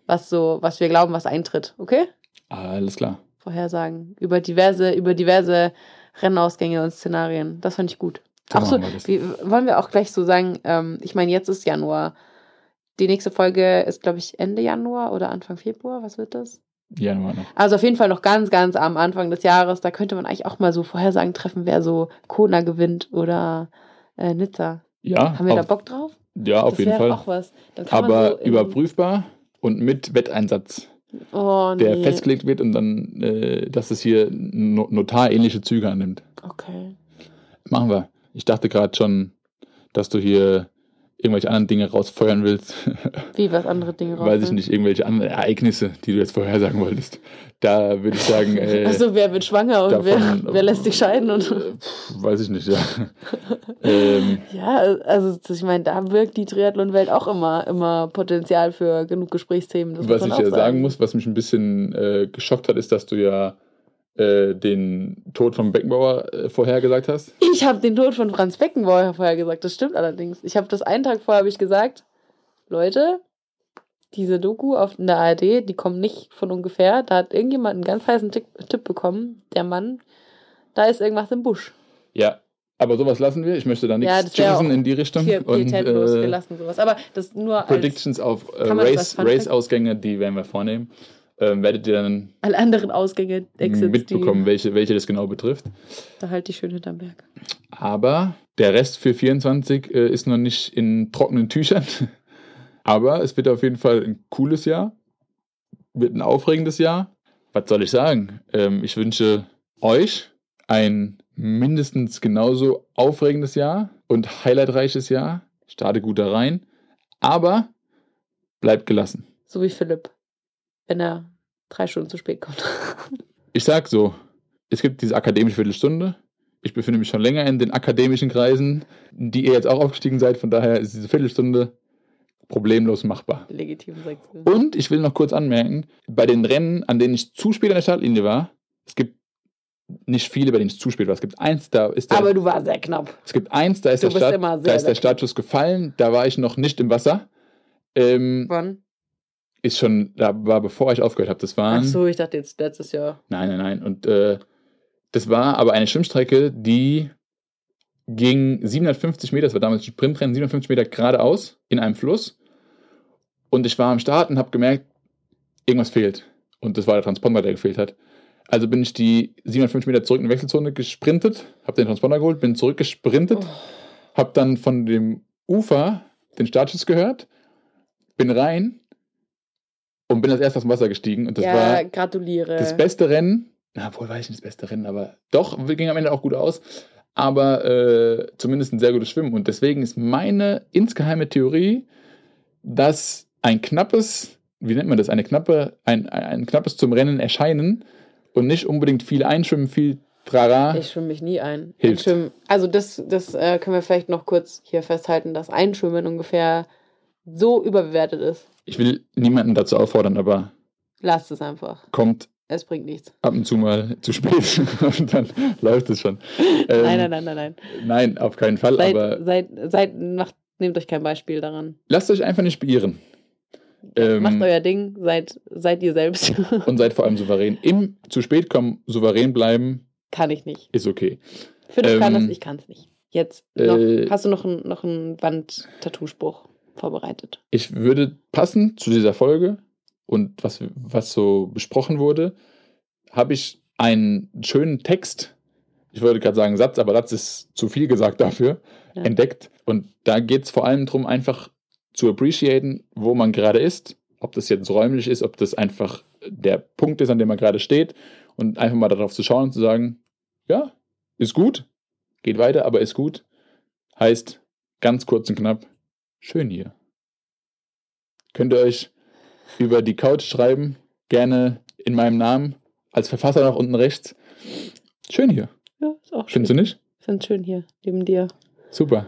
was so, was wir glauben, was eintritt. Okay? Alles klar. Vorhersagen über diverse, über diverse Rennausgänge und Szenarien. Das fand ich gut. So Ach so, wir wollen wir auch gleich so sagen, ähm, ich meine, jetzt ist Januar. Die nächste Folge ist, glaube ich, Ende Januar oder Anfang Februar. Was wird das? Januar noch. Also auf jeden Fall noch ganz, ganz am Anfang des Jahres. Da könnte man eigentlich auch mal so Vorhersagen treffen, wer so Kona gewinnt oder äh, Nizza. Ja, Haben wir da auf, Bock drauf? ja, auf das jeden Fall. auch was. Aber so überprüfbar und mit Wetteinsatz, oh, nee. der festgelegt wird und dann, äh, dass es hier no notarähnliche Züge annimmt. Okay. Machen wir. Ich dachte gerade schon, dass du hier irgendwelche anderen Dinge rausfeuern willst. [laughs] Wie, was andere Dinge raus? Weiß ich nicht, irgendwelche anderen Ereignisse, die du jetzt vorhersagen wolltest. Da würde ich sagen, [laughs] äh, Achso, wer wird schwanger und wer, davon- wer lässt sich scheiden? Und äh, weiß ich nicht, ja. [laughs] ähm, ja, also ich meine, da wirkt die Triathlon-Welt auch immer, immer Potenzial für genug Gesprächsthemen. Das was ich ja sagen muss, was mich ein bisschen äh, geschockt hat, ist, dass du ja äh, den Tod von Beckenbauer äh, vorhergesagt hast. Ich habe den Tod von Franz Beckenbauer vorher gesagt, das stimmt allerdings. Ich habe das einen Tag vorher habe ich gesagt, Leute, diese Doku auf in der ARD, die kommt nicht von ungefähr. Da hat irgendjemand einen ganz heißen Tipp, Tipp bekommen. Der Mann, da ist irgendwas im Busch. Ja, aber sowas lassen wir. Ich möchte da nichts Ja, auch in die Richtung. Hier, Und pietätlos, wir äh, lassen sowas. Aber das nur Predictions auf äh, das Race-? Race-Ausgänge, die werden wir vornehmen. Ähm, werdet ihr dann alle anderen Ausgänge, Exits, mitbekommen, welche, welche das genau betrifft. da halt die schön hinterm Berg. Aber der Rest für 24 äh, ist noch nicht in trockenen Tüchern. [laughs] Aber es wird auf jeden Fall ein cooles Jahr. Wird ein aufregendes Jahr. Was soll ich sagen? Ähm, ich wünsche euch ein mindestens genauso aufregendes Jahr und highlightreiches Jahr. Starte gut da rein. Aber bleibt gelassen. So wie Philipp, wenn er drei Stunden zu spät kommt. [laughs] Ich sag so, es gibt diese akademische Viertelstunde. Ich befinde mich schon länger in den akademischen Kreisen, die ihr jetzt auch aufgestiegen seid. Von daher ist diese Viertelstunde problemlos machbar. Legitim Sektion. Und ich will noch kurz anmerken, bei den Rennen, an denen ich zu spät an der Startlinie war, es gibt nicht viele, bei denen ich zu spät war. Es gibt eins, da ist der, Aber du warst sehr knapp. es gibt eins, da ist, Du der, Start, da ist der Startschuss gefallen. Da war ich noch nicht im Wasser. Ähm, Wann? Ist schon, da war bevor ich aufgehört habe. Das waren Ach so, ich dachte jetzt letztes Jahr. Nein, nein, nein. Und äh, das war aber eine Schwimmstrecke, die ging 750 Meter, das war damals ein Sprintrennen, 750 Meter geradeaus in einem Fluss. Und ich war am Start und habe gemerkt, irgendwas fehlt. Und das war der Transponder, der gefehlt hat. Also bin ich die 750 Meter zurück in die Wechselzone gesprintet, habe den Transponder geholt, bin zurückgesprintet, Oh. habe dann von dem Ufer den Startschuss gehört, bin rein und bin als erstes aus Wasser gestiegen. Und das ja, war gratuliere. das beste Rennen, na, wohl weiß ich nicht das beste Rennen, aber doch, ging am Ende auch gut aus. Aber äh, zumindest ein sehr gutes Schwimmen. Und deswegen ist meine insgeheime Theorie, dass ein knappes, wie nennt man das, eine knappe, ein, ein, knappes zum Rennen erscheinen und nicht unbedingt viel einschwimmen, viel Trara. Ich schwimme mich nie ein. Hilft. Einschwimmen, also das, das äh, können wir vielleicht noch kurz hier festhalten, dass Einschwimmen ungefähr so überbewertet ist. Ich will niemanden dazu auffordern, aber Lasst es einfach. kommt Es bringt nichts. ab und zu mal zu spät [laughs] und dann läuft es schon. Ähm, nein, nein, nein, nein, nein. Nein, auf keinen Fall, Seid, aber seid, seid, macht, nehmt euch kein Beispiel daran. lasst euch einfach nicht beirren. Ähm, Macht euer Ding, seid, seid ihr selbst. [laughs] und seid vor allem souverän. Im zu spät kommen, souverän bleiben, kann ich nicht. ist okay. Philipp kann Ähm, das, ich kann es nicht. Jetzt noch, äh, hast du noch einen noch einen Wand-Tattoo-Spruch vorbereitet? Ich würde passend zu dieser Folge und was, was so besprochen wurde, habe ich einen schönen Text, ich wollte gerade sagen Satz, aber Satz ist zu viel gesagt dafür, Ja. entdeckt. Und da geht es vor allem darum, einfach zu appreciaten, wo man gerade ist, ob das jetzt räumlich ist, ob das einfach der Punkt ist, an dem man gerade steht und einfach mal darauf zu schauen und zu sagen, ja, ist gut, geht weiter, aber ist gut, heißt ganz kurz und knapp, schön hier. Könnt ihr euch über die Couch schreiben, gerne in meinem Namen, als Verfasser nach unten rechts. Schön hier. Ja, ist auch schön. Findest du nicht? Ich find's schön hier, neben dir. Super.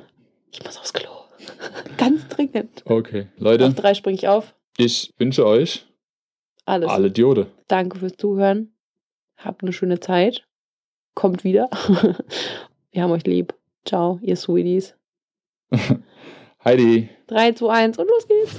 Ich muss aufs Klo. [laughs] Ganz dringend. Okay. Auf Leute, drei springe ich auf. ich wünsche euch Alles. alle Diode. Danke fürs Zuhören. Habt eine schöne Zeit. Kommt wieder. [laughs] Wir haben euch lieb. Ciao, ihr Sweeties. [laughs] Heidi. 3, 2, 1 und los geht's.